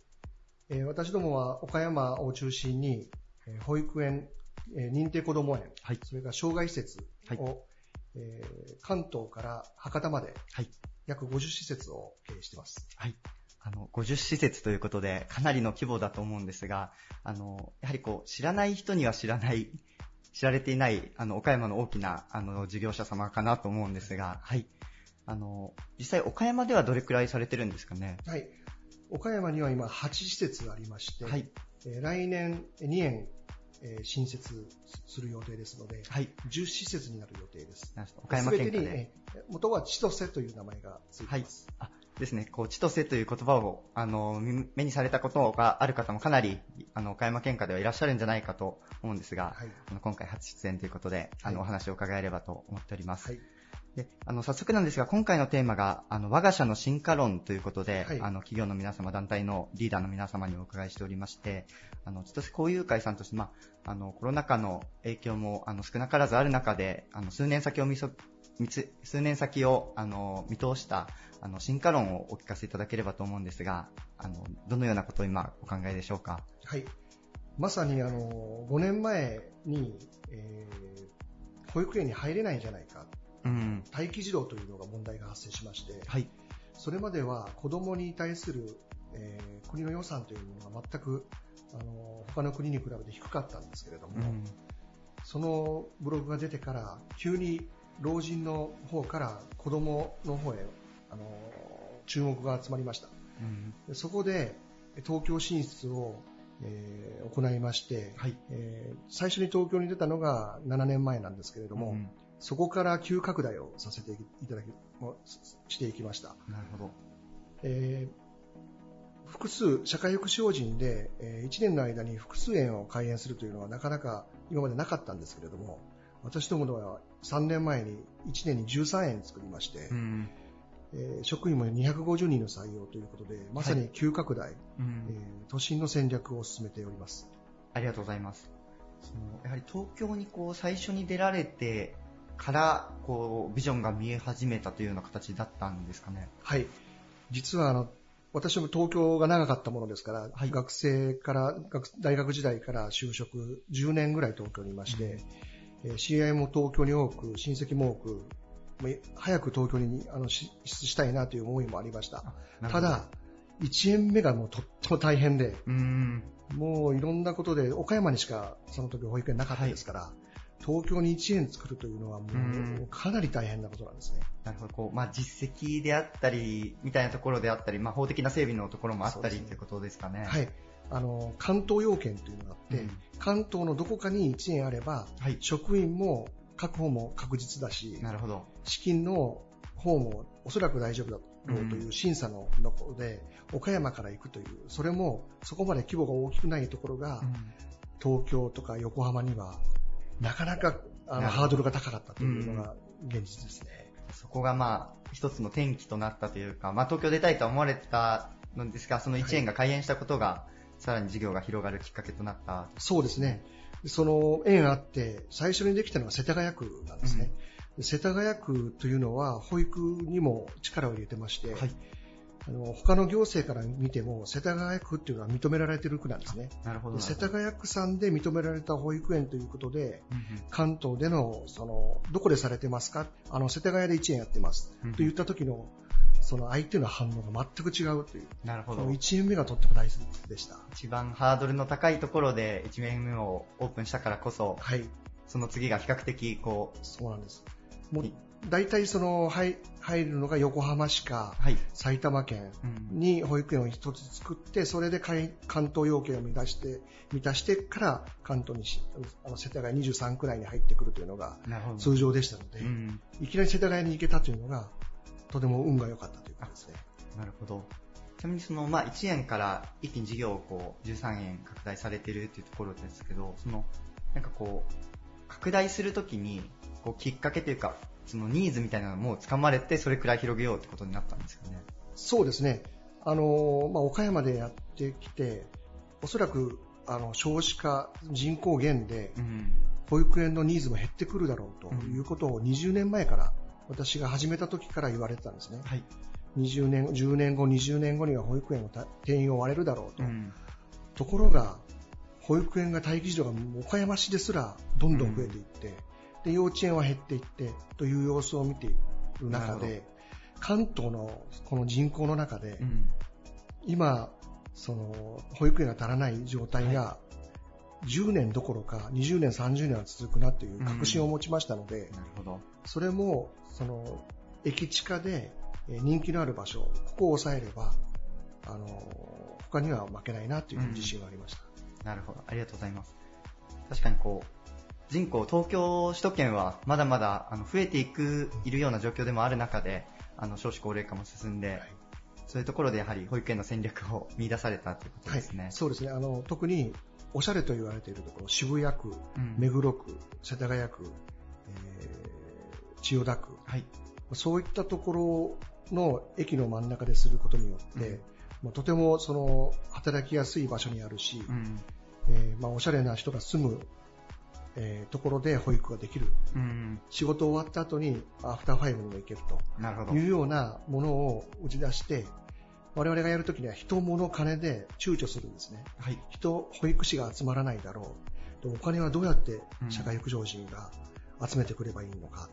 えー、私どもは岡山を中心に、えー、保育園、えー、認定こども園、はい、それから障害施設を、はい、えー、関東から博多まで、はい、約50施設を経営しています。はい。あの、50施設ということで、かなりの規模だと思うんですが、あの、やはりこう、知らない人には知らない、知られていない、あの、岡山の大きな、あの、事業者様かなと思うんですが、はい。あの、実際岡山ではどれくらいされてるんですかね？はい。岡山には今8施設がありまして、はい、えー、来年2年、えー、新設する予定ですので、はい、10施設になる予定です。岡山県に、えー、元は千歳という名前がついています。はい、あですね、こう千歳という言葉をあの目にされたことがある方もかなりあの岡山県下ではいらっしゃるんじゃないかと思うんですが、はい、あの今回初出演ということで、あのお話を伺えればと思っております。はい。であの早速なんですが、今回のテーマが、あの我が社の進化論ということで、はい、あの企業の皆様、団体のリーダーの皆様にお伺いしておりまして、あの千歳交友会さんとして、まあ、あのコロナ禍の影響もあの少なからずある中で、あの数年先を見数年先をあの見通したあの進化論をお聞かせいただければと思うんですが、あのどのようなことを今お考えでしょうか？はい。まさにあの5年前に、えー、保育園に入れないんじゃないか、うん、待機児童というのが問題が発生しまして、はい、それまでは子供に対する、えー、国の予算というものが全くあの他の国に比べて低かったんですけれども、うん、そのブログが出てから急に老人の方から子供の方へあの注目が集まりました、うん、そこで東京進出をえー、行いまして、はいえー、最初に東京に出たのが7年前なんですけれども、うん、そこから急拡大をさせていただきしていきました。なるほど。えー、複数、社会福祉法人で、えー、1年の間に複数園を開園するというのはなかなか今までなかったんですけれども、私どもでは3年前に1年に13園作りまして、うんえー、職員も250人の採用ということで、まさに急拡大、はいうん、えー、都心の戦略を進めております。ありがとうございます。そのやはり東京にこう最初に出られてからこうビジョンが見え始めたというような形だったんですかね。はい。実はあの私も東京が長かったものですから、はい、学生から大学時代から就職10年ぐらい東京にいまして、うん、知り合いも東京に多く親戚も多く早く東京にあの進出したいなという思いもありました。ただ、1円目がもうとっても大変で、うんもういろんなことで、岡山にしかその時保育園なかったですから、はい、東京に1円作るというのはもうかなり大変なことなんですね。なるほど、こう、まあ実績であったり、みたいなところであったり、まあ法的な整備のところもあったりと、ね、いうことですかね。はい。あの、関東要件というのがあって、うん、関東のどこかに1円あれば、はい、職員も確保も確実だし、なるほど。資金の方もおそらく大丈夫だろうという審査のところで、岡山から行くという、それもそこまで規模が大きくないところが、東京とか横浜には、なかなかあのハードルが高かったというのが現実ですね。そこがまあ、一つの転機となったというか、まあ東京出たいと思われたのですが、その1円が開園したことが、はい、さらに事業が広がるきっかけとなった。そうですね。その縁あって、最初にできたのが世田谷区なんですね。うん、世田谷区というのは保育にも力を入れてまして、はい、あの他の行政から見ても世田谷区っていうのは認められている区なんですね。なるほど世田谷区さんで認められた保育園ということで、うん関東でのそのどこでされてますか？あの世田谷で1円やってます、うん、と言った時のその相手の反応が全く違うという。なるほど。1年目がとっても大事でした。一番ハードルの高いところで1年目をオープンしたからこそ、はい。その次が比較的こう。そうなんです。もう大体その入入るのが横浜市か、はい、埼玉県に保育園を一つ作って、それで関東要件を満たして満たしてから関東にしあの世田谷23区内に入ってくるというのが通常でしたので、うん、いきなり世田谷に行けたというのがとても運が良かったということですね。なるほど。ちなみにその、まあ、1円から一気に事業をこう13円拡大されているというところですけど、その、なんかこう、拡大するときに、こう、きっかけというか、そのニーズみたいなのも掴まれて、それくらい広げようってことになったんですよね。そうですね。あの、まあ、岡山でやってきて、おそらく、あの、少子化、人口減で、保育園のニーズも減ってくるだろうということを20年前から私が始めた時から言われてたんですね。はい、20年、10年後、20年後には保育園の定員を割れるだろうと。うん、ところが、保育園が待機児童が岡山市ですらどんどん増えていって、うん、で幼稚園は減っていってという様子を見ている中で、関東のこの人口の中で、うん、今、その保育園が足らない状態が、10年どころか20年、30年は続くなという確信を持ちましたので、なるほどそれもその駅地下で人気のある場所、ここを抑えれば、あの他には負けないなという自信がありました、うん、なるほど、ありがとうございます。確かにこう人口、東京、首都圏はまだまだあの増えていく、いるような状況でもある中で、あの少子高齢化も進んで、はい、そういうところでやはり保育園の戦略を 見出されたということですね。はい、そうですね。あの特におしゃれと言われているところ、渋谷区、うん、目黒区、世田谷区、え千代田区、はい、そういったところの駅の真ん中ですることによって、うん、とてもその働きやすい場所にあるし、うん、えー、まあ、おしゃれな人が住むえー、ところで保育ができる、うん、仕事終わった後にアフターファイブにも行けると。いうようなものを打ち出して我々がやるときには人、物、金で躊躇するんですね、はい、人、保育士が集まらないだろう。お金はどうやって社会福祉法人が集めてくればいいのか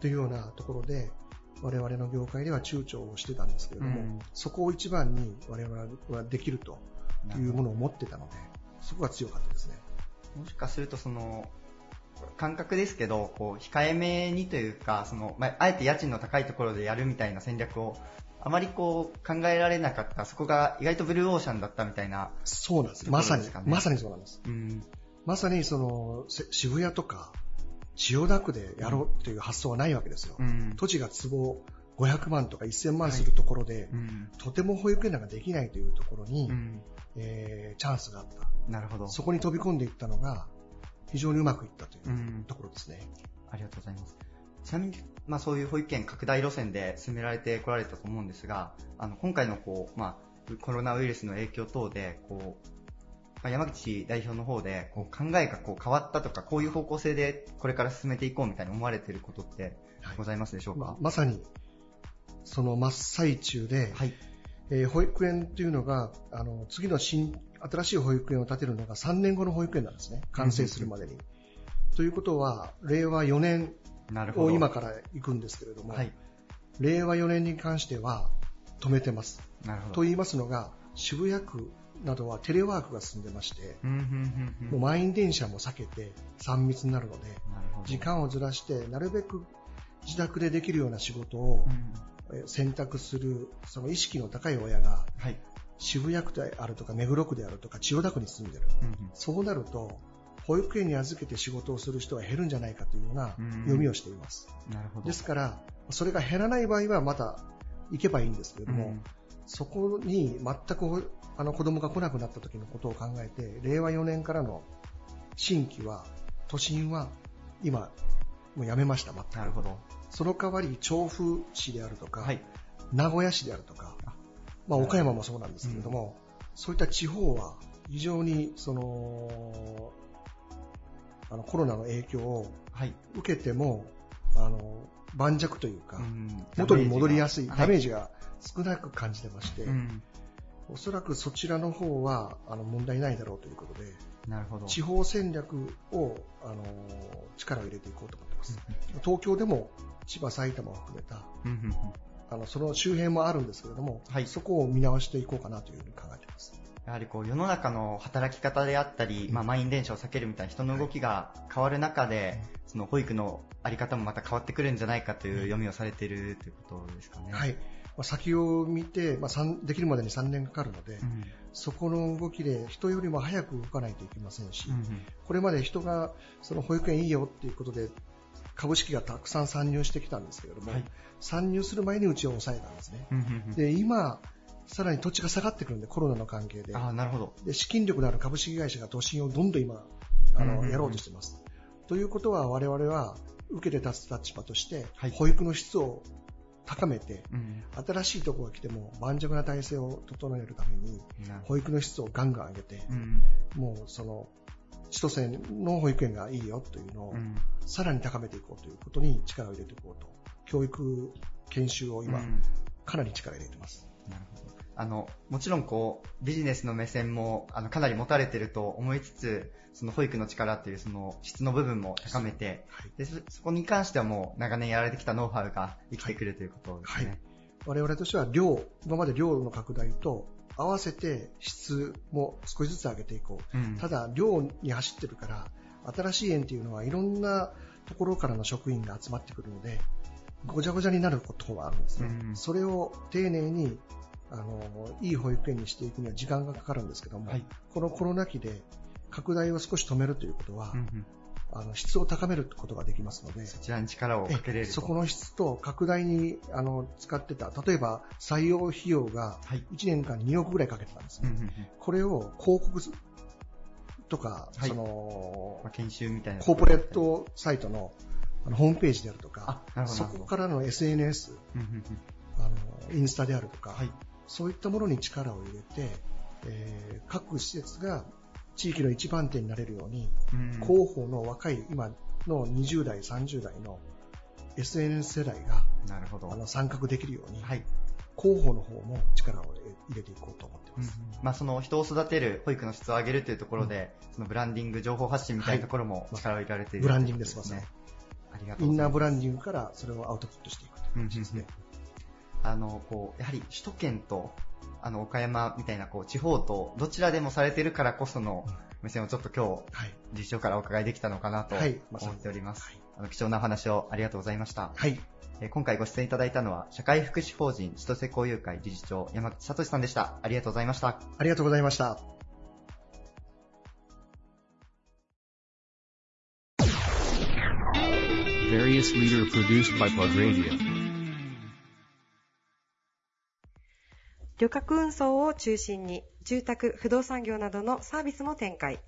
というようなところで我々の業界では躊躇をしてたんですけれども、うん、そこを一番に我々はできるというものを持ってたのでそこが強かったですね。もしかするとその感覚ですけど、こう控えめにというか、そのまあ、あえて家賃の高いところでやるみたいな戦略をあまりこう考えられなかった、そこが意外とブルーオーシャンだったみたいな、そうなんです。まさに、まさにそうなんです。うん、まさにその渋谷とか千代田区でやろうという発想はないわけですよ。うん、土地が坪500万とか1000万するところで、はいうん、とても保育園なんかできないというところに、うん、えー、チャンスがあった。なるほど。そこに飛び込んでいったのが、非常にうまくいったというところですね。ありがとうございます。ちなみに、まあ、そういう保育園拡大路線で進められてこられたと思うんですが、あの今回のこう、まあ、コロナウイルスの影響等でこう、まあ、山口代表の方でこう考えがこう変わったとか、こういう方向性でこれから進めていこうみたいに思われていることってございますでしょうか、はい、ままさにその真っ最中で、はい。えー、保育園というのがあの次の新新しい保育園を建てるのが3年後の保育園なんですね、完成するまでに。うん、ということは、令和4年を今から行くんですけれども、はい、令和4年に関しては止めてます。と言いますのが、渋谷区などはテレワークが進んでまして、もう満員電車も避けて3密になるので、時間をずらしてなるべく自宅でできるような仕事を選択する、その意識の高い親が、渋谷区であるとか目黒区であるとか千代田区に住んでる、そうなると保育園に預けて仕事をする人は減るんじゃないかというような読みをしています。ですから、それが減らない場合はまた行けばいいんですけれども、うん、そこに全くあの子供が来なくなった時のことを考えて、令和4年からの新規は、都心は今、もうやめました、全く。なるほど。その代わり、調布市であるとか、はい、名古屋市であるとか、まあ、岡山もそうなんですけれども、うん、そういった地方は非常にそのあのコロナの影響を受けても、はい、あの盤石というか、うん、元に戻りやすい。ダメージが少なく感じてまして、うん、おそらくそちらの方はあの問題ないだろうということで、なるほど地方戦略をあの力を入れていこうと思ってます。東京でも千葉、埼玉を含めた、あのその周辺もあるんですけれども、はい、そこを見直していこうかなというふうに考えています。やはりこう世の中の働き方であったり、まあ、満員電車を避けるみたいな人の動きが変わる中で、その保育のあり方もまた変わってくるんじゃないかという読みをされているということですかね。はい。まあ、先を見て、まあ、できるまでに3年かかるので、うん、そこの動きで人よりも早く動かないといけませんし、うん、これまで人がその保育園いいよっていうことで株式がたくさん参入してきたんですけれども、はい、参入する前にうちを抑えたんですね。で今さらに土地が下がってくるんで、コロナの関係で。あなるほど。で、資金力のある株式会社が都心をどんどん今、あの、やろうとしてます。ということは、我々は、受けて立つ立場として、はい、保育の質を高めて、うん、新しいところが来ても盤石な体制を整えるために、保育の質をガンガン上げて、うん、もうその、千歳の保育園がいいよというのを、さらに高めていこうということに力を入れていこうと。教育研修を今、かなり力を入れています。なるほど。あの、もちろんこう、ビジネスの目線も、あの、かなり持たれてると思いつつ、その保育の力っていうその質の部分も高めて、はい、でそ、そこに関してはもう長年やられてきたノウハウが生きてくるということですね。はい、我々としては量、今まで量の拡大と合わせて質も少しずつ上げていこう。うん、ただ、量に走ってるから、新しい園っていうのはいろんなところからの職員が集まってくるので、ごちゃごちゃになることがあるんですね。うん、それを丁寧にあのいい保育園にしていくには時間がかかるんですけども、はい、このコロナ期で拡大を少し止めるということは、うんうん、あの質を高めることができますので、そちらに力をかけれるそこの質と拡大にあの使ってた、例えば採用費用が1年間に2億ぐらいかけてたんですね。はいこれを広告とか、はい、その、まあ、研修みたいな。コーポレートサイトのあのホームページであるとか、そこからの SNS、あのインスタであるとか、はい、そういったものに力を入れて、えー、各施設が地域の一番手になれるように、広報の若い今の20代、30代の SNS 世代がなるほど。あの参画できるように、はい、広報の方も力を入れていこうと思ってます。うん、まあ、その人を育てる保育の質を上げるというところで、うん、そのブランディング、情報発信みたいなところも力を入れられている、はい、ブランディングです、まさに。ありがとうインナーブランディングからそれをアウトプットしていくという感じですね。あの、こう、やはり首都圏と、あの、岡山みたいな、こう、地方と、どちらでもされてるからこその目線をちょっと今日、はい、実証からお伺いできたのかなと思っております。はい、あの貴重なお話をありがとうございました。はい。え今回ご出演いただいたのは、社会福祉法人千歳交友会理事長、山口聡さんでした。ありがとうございました。ありがとうございました。various leader produced by Plug Radio. 旅客運送を中心に住宅、不動産業などのサービスも展開。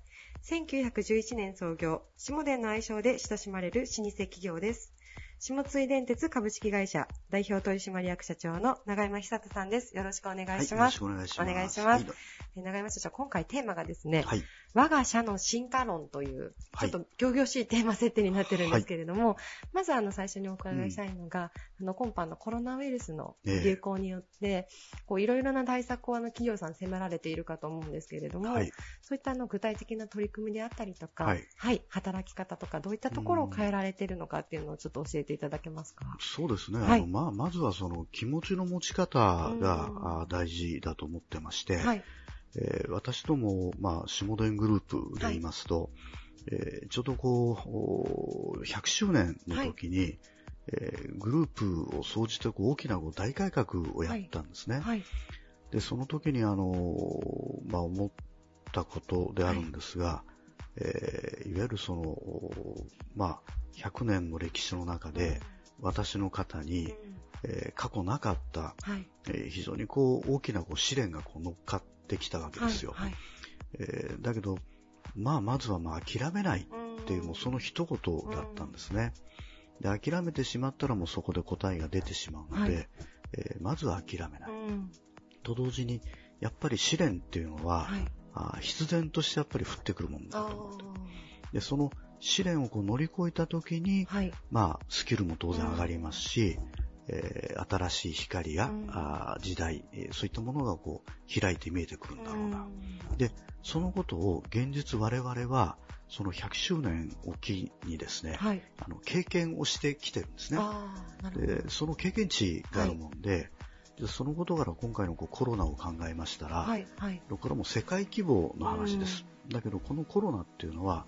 1911年創業、下田の愛称で親しまれる老舗企業です。下津井電鉄株式会社代表取締役社長の永山久人さんです。よろしくお願いします。はい、よろしくお願いします。お願いします。はい、永山社長、今回テーマがですね、はい、我が社の進化論という、ちょっと行々しいテーマ設定になってるんですけれども、まずあの最初にお伺いしたいのが、うん、あの今般のコロナウイルスの流行によって、こういろいろな対策をあの企業さん迫られているかと思うんですけれども、そういったあの具体的な取り組みであったりとか、はい、働き方とかどういったところを変えられているのかっていうのをちょっと教えていただけますか？そうですね。はい、あのまあ、まずはその気持ちの持ち方が大事だと思ってまして、はい、えー、私ども、まあ、下田グループで言いますと、はい、えー、ちょうどこう、100周年の時に、はい、えー、グループを総じて大きな大改革をやったんですね。はい、で、その時にあの、まあ、思ったことであるんですが、えー、いわゆるその、まあ、100年の歴史の中で、私の方に、えー、過去なかった、はい、えー、非常にこう大きなこう試練がこう乗っかってきたわけですよ。はいはい、えー、だけど、まあ、まずはまあ諦めないっていう、もうその一言だったんですね。で、諦めてしまったらもうそこで答えが出てしまうので、はい、えー、まずは諦めない。と同時に、やっぱり試練っていうのは、はい、あ必然としてやっぱり降ってくるもんだと思って。で、その試練をこう乗り越えた時に、はい、まあ、スキルも当然上がりますし、えー、新しい光や、うん、あ時代、えー、そういったものがこう開いて見えてくるんだろうな。うん、で、そのことを現実我々は、その100周年を機にですね、はい、あの経験をしてきてるんですね。でその経験値があるもんで、はい。でそのことから今回のこうコロナを考えましたら、はいはい、これはもう世界規模の話です。だけどこのコロナっていうのは、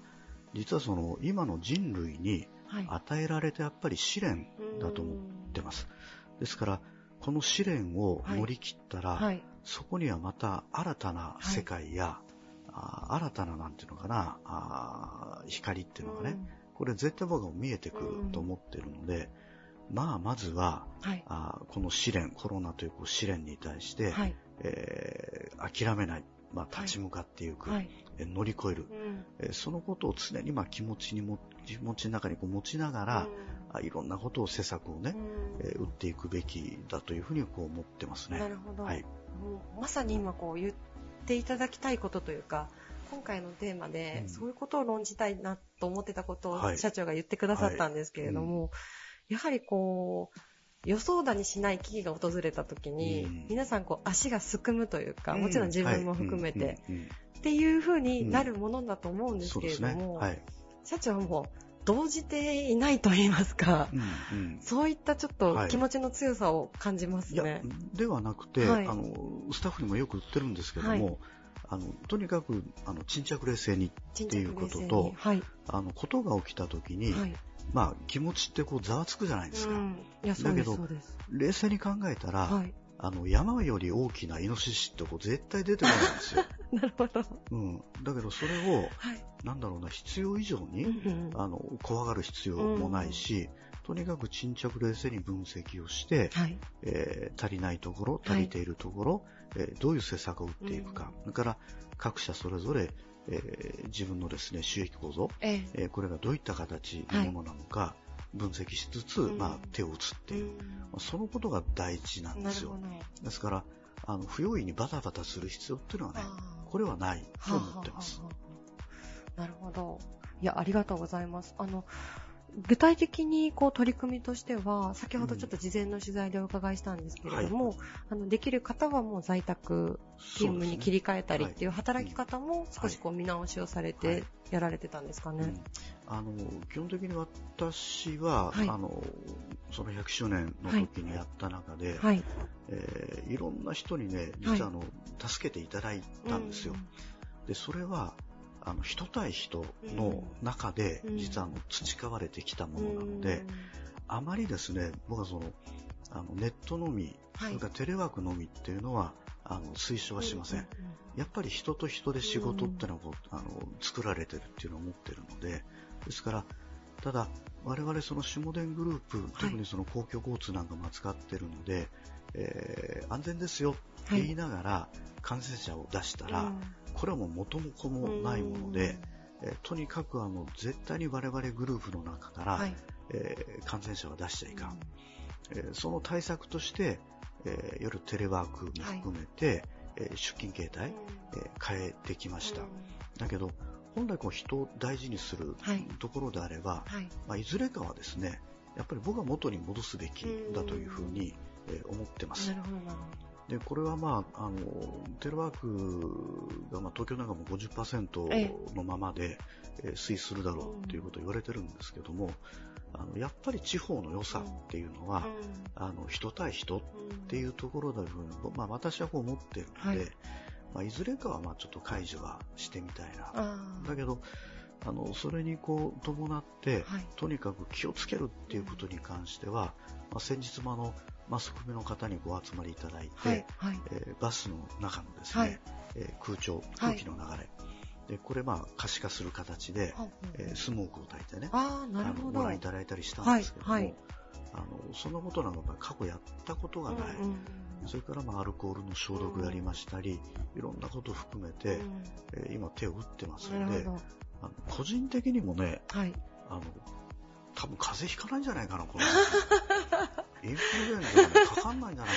実はその今の人類に与えられたやっぱり試練だと思ってます。ですから、この試練を乗り切ったら、はい。はい、そこにはまた新たな世界や、はい、新たななんていうのかな、光っていうのがね、これ絶対僕は見えてくると思ってるので、まあ、まずは、あこの試練、コロナというこう試練に対して、えー、諦めない、まあ、立ち向かっていく、はい、乗り越える、うん、そのことを常にまあ気持ちにも気持ちの中にこう持ちながら、うん、いろんなことを施策をね、うん、えー、打っていくべきだというふうにこう思ってますね。なるほど。はい、まさに今こう言っていただきたいことというか、今回のテーマで、そういうことを論じたいなと思ってたことを社長が言ってくださったんですけれども、はいはい、やはりこう、予想だにしない危機が訪れた時に、うん、皆さんこう足がすくむというか、もちろん自分も含めて、っていう風になるものだと思うんですけれども、ね。はい、社長も動じていないと言いますか、うん。うん、そういったちょっと気持ちの強さを感じますね。はい、ではなくて、はい、あの、スタッフにもよく言ってるんですけども、あのとにかくあの沈着冷静にっていうことと、あのことが起きた時に、まあ、気持ちってこうざわつくじゃないですか。うん、だけど、冷静に考えたら、はい、あの山より大きなイノシシってこう絶対出てこないんですよ。なるほど。うん。だけどそれを、はい、なんだろうな、必要以上に、うんうん、あの怖がる必要もないし、うん、とにかく沈着冷静に分析をして、はい、えー、足りないところ、足りているところ、はい、えー、どういう施策を打っていくか、うん、それから各社それぞれえー、自分のですね収益構造、ええー、これがどういった形のものなのか、分析しつつ、はい、まあ、手を打つっていう、うん、そのことが大事なんですよ。ですからあの不用意にバタバタする必要っていうのはねこれはないと思ってます。はははなるほど。いや、ありがとうございます。あの、具体的にこう取り組みとしては、先ほどちょっと事前の取材でお伺いしたんですけれども、うん。はい、あのできる方はもう在宅勤務に切り替えたりっていう働き方も少しこう見直しをされてやられてたんですかね。あの基本的に私は、はい、あのその100周年の時にやった中で、はい、えー、いろんな人にね実はあの、助けていただいたんですよ。うん、でそれはあの人対人の中で実はあの培われてきたものなので、あまりですね僕はそのあのネットのみ、それからテレワークのみっていうのはあの推奨はしません。やっぱり人と人で仕事っていうのをあの作られてるっていうのを思ってるので、ですから、ただ我々その下田グループ、特にその公共交通なんかも扱ってるので、えー、安全ですよって言いながら感染者を出したら、これはもう元も子もないもので、えー、とにかくあの絶対に我々グループの中から、はい、えー、感染者は出しちゃいかん、えー、その対策として、えー、夜テレワークも含めて、はい、えー、出勤形態、えー、変えてきました、だけど本来こう人を大事にするところであれば、はい。まあ、いずれかはですねやっぱり僕は元に戻すべきだというふうに、えー、思ってます。なるほどでこれは、まあ、あのテレワークが、まあ、東京なんかも50%のままで、えー、推移するだろうということを言われてるんですけども、あのやっぱり地方の良さっていうのは、あの人対人っていうところだというふうに、まあ、私はこう思ってるので、はいまあ、いずれかはまあちょっと解除はしてみたいな。だけどあのそれにこう伴って、はい、とにかく気をつけるっていうことに関しては、まあ、先日もあのマスコミの方にご集まりいただいて、はいはい、えー、バスの中のですね、はい、えー、空調、空気の流れ、でこれまあ可視化する形で、はい、えー、スモークを焚いてねあなるほど。ご覧いただいたりしたんですけども、あのそんなことなんか過去やったことがない、うんうんそれからまあアルコールの消毒やりましたり、いろんなことを含めて、えー、今手を打ってますので、あの個人的にもね、はい、あの多分風邪ひかないんじゃないかな、この インフルエンザが、かかんないんじゃない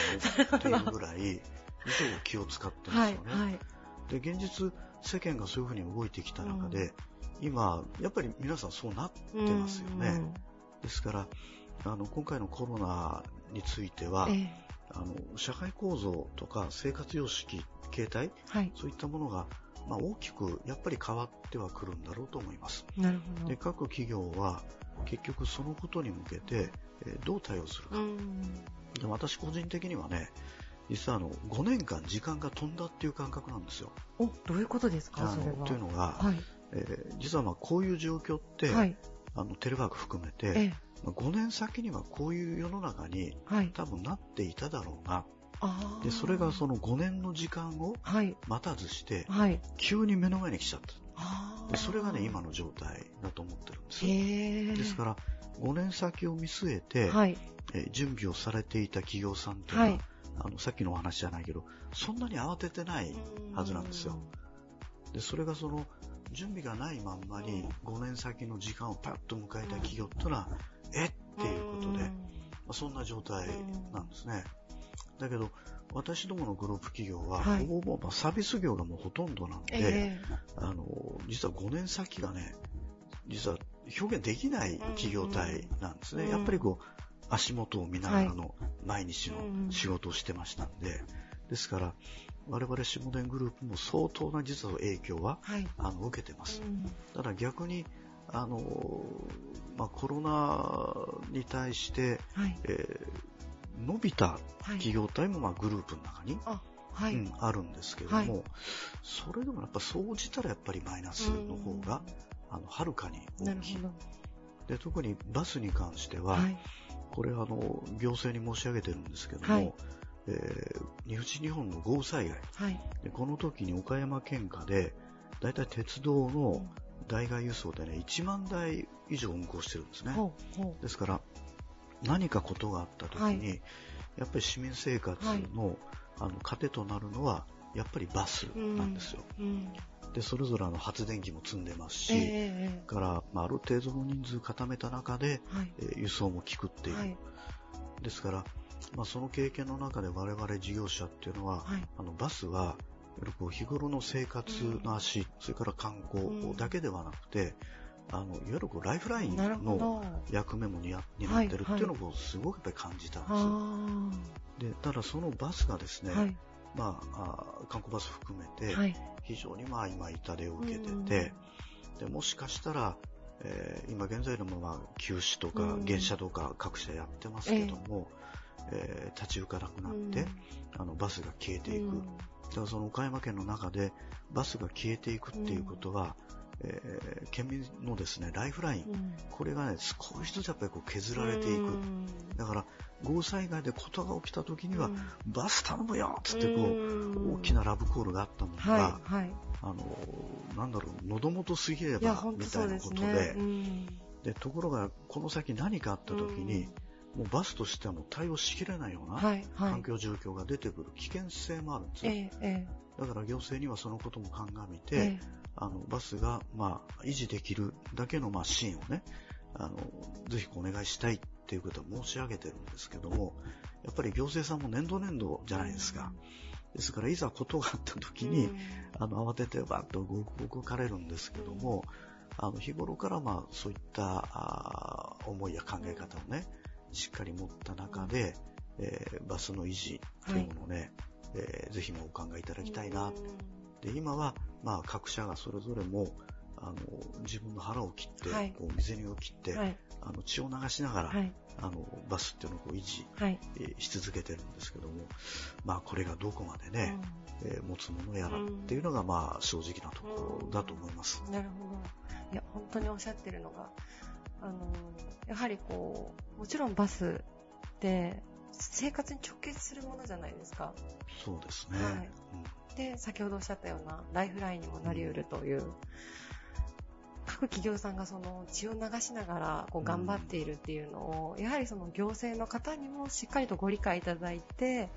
のっていうぐらい、以上気を使ってますよね。はいはい、で、現実、世間がそういうふうに動いてきた中で、うん、今、やっぱり皆さんそうなってますよね。うん、ですから、あの、今回のコロナについては、ええ、あの、社会構造とか生活様式、形態、はい、そういったものがまあ、大きくやっぱり変わってはくるんだろうと思います。なるほどで各企業は結局そのことに向けて、えー、どう対応するか。で私個人的にはね、実はあの5年間時間が飛んだっていう感覚なんですよ。おどういうことですかそれは。というのが、はい、えー、実はまあこういう状況って、はい、あのテレワーク含めて、ええ、まあ、5年先にはこういう世の中に、はい、多分なっていただろうな。でそれがその5年の時間を待たずして、はい、急に目の前に来ちゃった。でそれがね今の状態だと思ってるんです。ですから5年先を見据えて、はい、え準備をされていた企業さんっていうのは、はい、あのさっきのお話じゃないけどそんなに慌ててないはずなんですよ。でそれがその準備がないまんまに5年先の時間をパッと迎えた企業っていうのはえ？っていうことで、まあ、そんな状態なんですね。だけど、私どものグループ企業は、はい、ほぼほぼサービス業がもうほとんどなので、えー、あの、実は5年先がね、実は表現できない企業体なんですね。うん、やっぱりこう、足元を見ながらの毎日の仕事をしてましたんで、はい、ですから、我々下田グループも相当な実は影響は、はい、あの受けてます。うん、ただ逆に、あの、まあ、コロナに対して、はい、えー伸びた企業体もまあグループの中に、はい、うん、あるんですけれども、はい、それでもやっぱ総じたらやっぱりマイナスの方が、あのはるかに大きい。で特にバスに関しては、はい、これあの行政に申し上げてるんですけども、はい、えー、西日本の豪雨災害、はい、でこの時に岡山県下でだいたい鉄道の代替輸送でね1万台以上運行してるんですね。ですから何かことがあった時に、はい、やっぱり市民生活のはい、あの糧となるのはやっぱりバスなんですよ。うんうん、でそれぞれの発電機も積んでますし、えー、から、まあ、ある程度の人数固めた中で、はい、えー、輸送も効くっていう。ですから、まあ、その経験の中で我々事業者っていうのは、あのバスはこう日頃の生活の足、それから観光だけではなくて、あのいわゆるこうライフラインの役目も担ってるっていうのをすごくやっぱり感じたんです。でただそのバスがですね、はい、まあ、あ観光バス含めて、非常にまあ今痛手を受けてて、でもしかしたら、えー、今現在でもまあ休止とか減車とか各社やってますけども、えー、立ち行かなくなって、あのバスが消えていく、だからその岡山県の中でバスが消えていくっていうことは、えー、県民のですね、ライフライン、うん、これがね、少しずつやっぱりこう削られていく。だから、豪雨災害で事が起きた時には、バス頼むよっつってこう、大きなラブコールがあったものが、はいはい、あの、なんだろう、喉元過ぎれば、みたいなことで、でね、で、ところが、この先何かあった時に、もうバスとしてはもう対応しきれないような環境状況が出てくる危険性もあるんですよ。ええ、だから行政にはそのことも鑑みて、え、あのバスがまあ維持できるだけのまあ支援をね、あのぜひお願いしたいっていうことは申し上げてるんですけども、やっぱり行政さんも年度年度じゃないですか。ですから、いざことがあった時に、あの、慌ててバッと動かれるんですけども、あの、日頃からまあ、そういったあ思いや考え方をね、しっかり持った中で、えー、バスの維持というものをね、はい、えー、ぜひもお考えいただきたいな。で、今は、まあ、各社がそれぞれも、あの、自分の腹を切って、はい、こう水にを切って、はい、あの、血を流しながら、はい、あの、バスっていうのをこう維持、はい。えー、し続けてるんですけども、まあ、これがどこまでね、うん、えー、持つものやらっていうのが、まあ、正直なところだと思います。うん、なるほど。いや、本当におっしゃってるのが、あの、やはりこう、もちろんバスって生活に直結するものじゃないですか。そうですね。で、先ほどおっしゃったようなライフラインにもなり得るという、各企業さんがその血を流しながらこう頑張っているっていうのを、やはりその行政の方にもしっかりとご理解いただいて、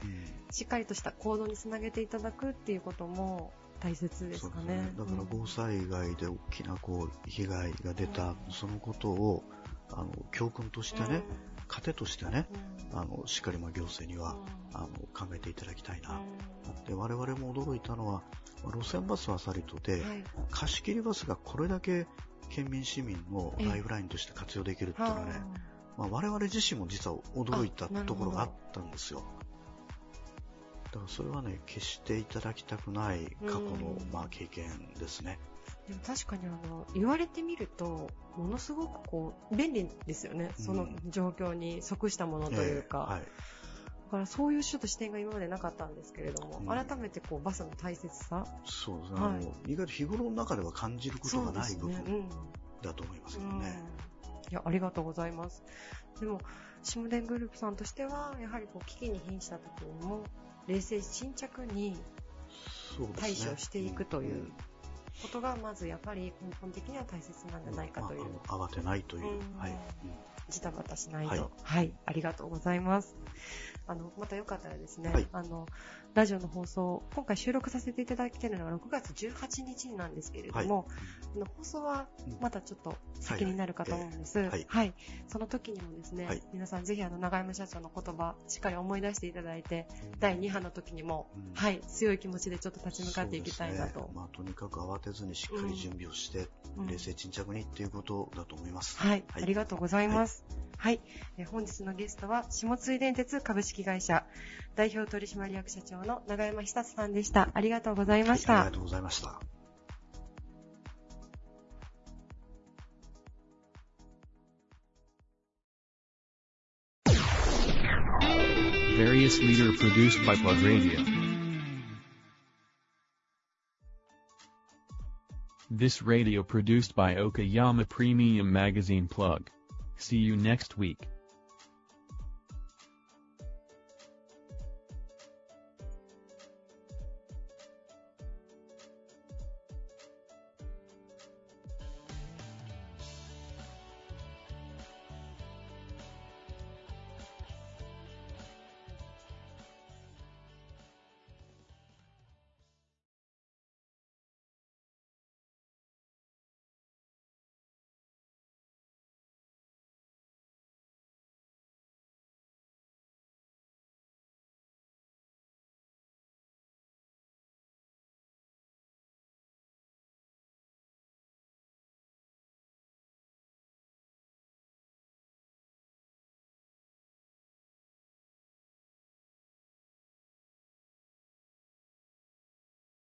しっかりとした行動につなげていただくっていうことも大切ですかね。ね。だから豪雨災害で大きなこう被害が出た、そのことをあの教訓としてね、糧としてね、あのしっかりま行政にはあの考えていただきたいな。で我々も驚いたのは、路線バスはさりとで、はい、貸し切りバスがこれだけ県民市民のライフラインとして活用できるっていうのはね、まあ、我々自身も実は驚いたところがあったんですよ。だからそれはね、決していただきたくない過去の、まあ、経験ですね。でも確かにあの、言われてみると、ものすごくこう、便利ですよね。その状況に即したものというか。えーはい、だからそういうちょっと視点が今までなかったんですけれども、うん、改めてこうバスの大切さ。そうですね。はい、意外と日頃の中では感じることがない部分だと思いますけどね。いや、ありがとうございます。でも、シムデングループさんとしては、やはりこう危機に瀕した時にも、冷静沈着に対処していくという。ことがまずやっぱり根本的には大切なんじゃないかという。慌てないという。はい。ジタバタしないと、はい。はい。ありがとうございます。あの、またよかったらですね、はい、あの、ラジオの放送、今回収録させていただいているのは6月18日なんですけれども、はい、の放送はまたちょっと先になるかと思うんです。はい。はい、その時にもですね、皆さんぜひあの、長山社長の言葉、しっかり思い出していただいて、第2波の時にも、うん、はい、強い気持ちでちょっと立ち向かっていきたいなと。ね、まあ、とにかく慌てずにしっかり準備をして、うん、冷静沈着にっていうことだと思います。はい。ありがとうございます。はい。え本日のゲストは、下津電鉄株式会社代表取締役社長の長山久さんでした。ありがとうございました。はい、ありがとうございました。Various leader produced by Plug Radio. This radio produced by Okayama Premium Magazine Plug. See you next week.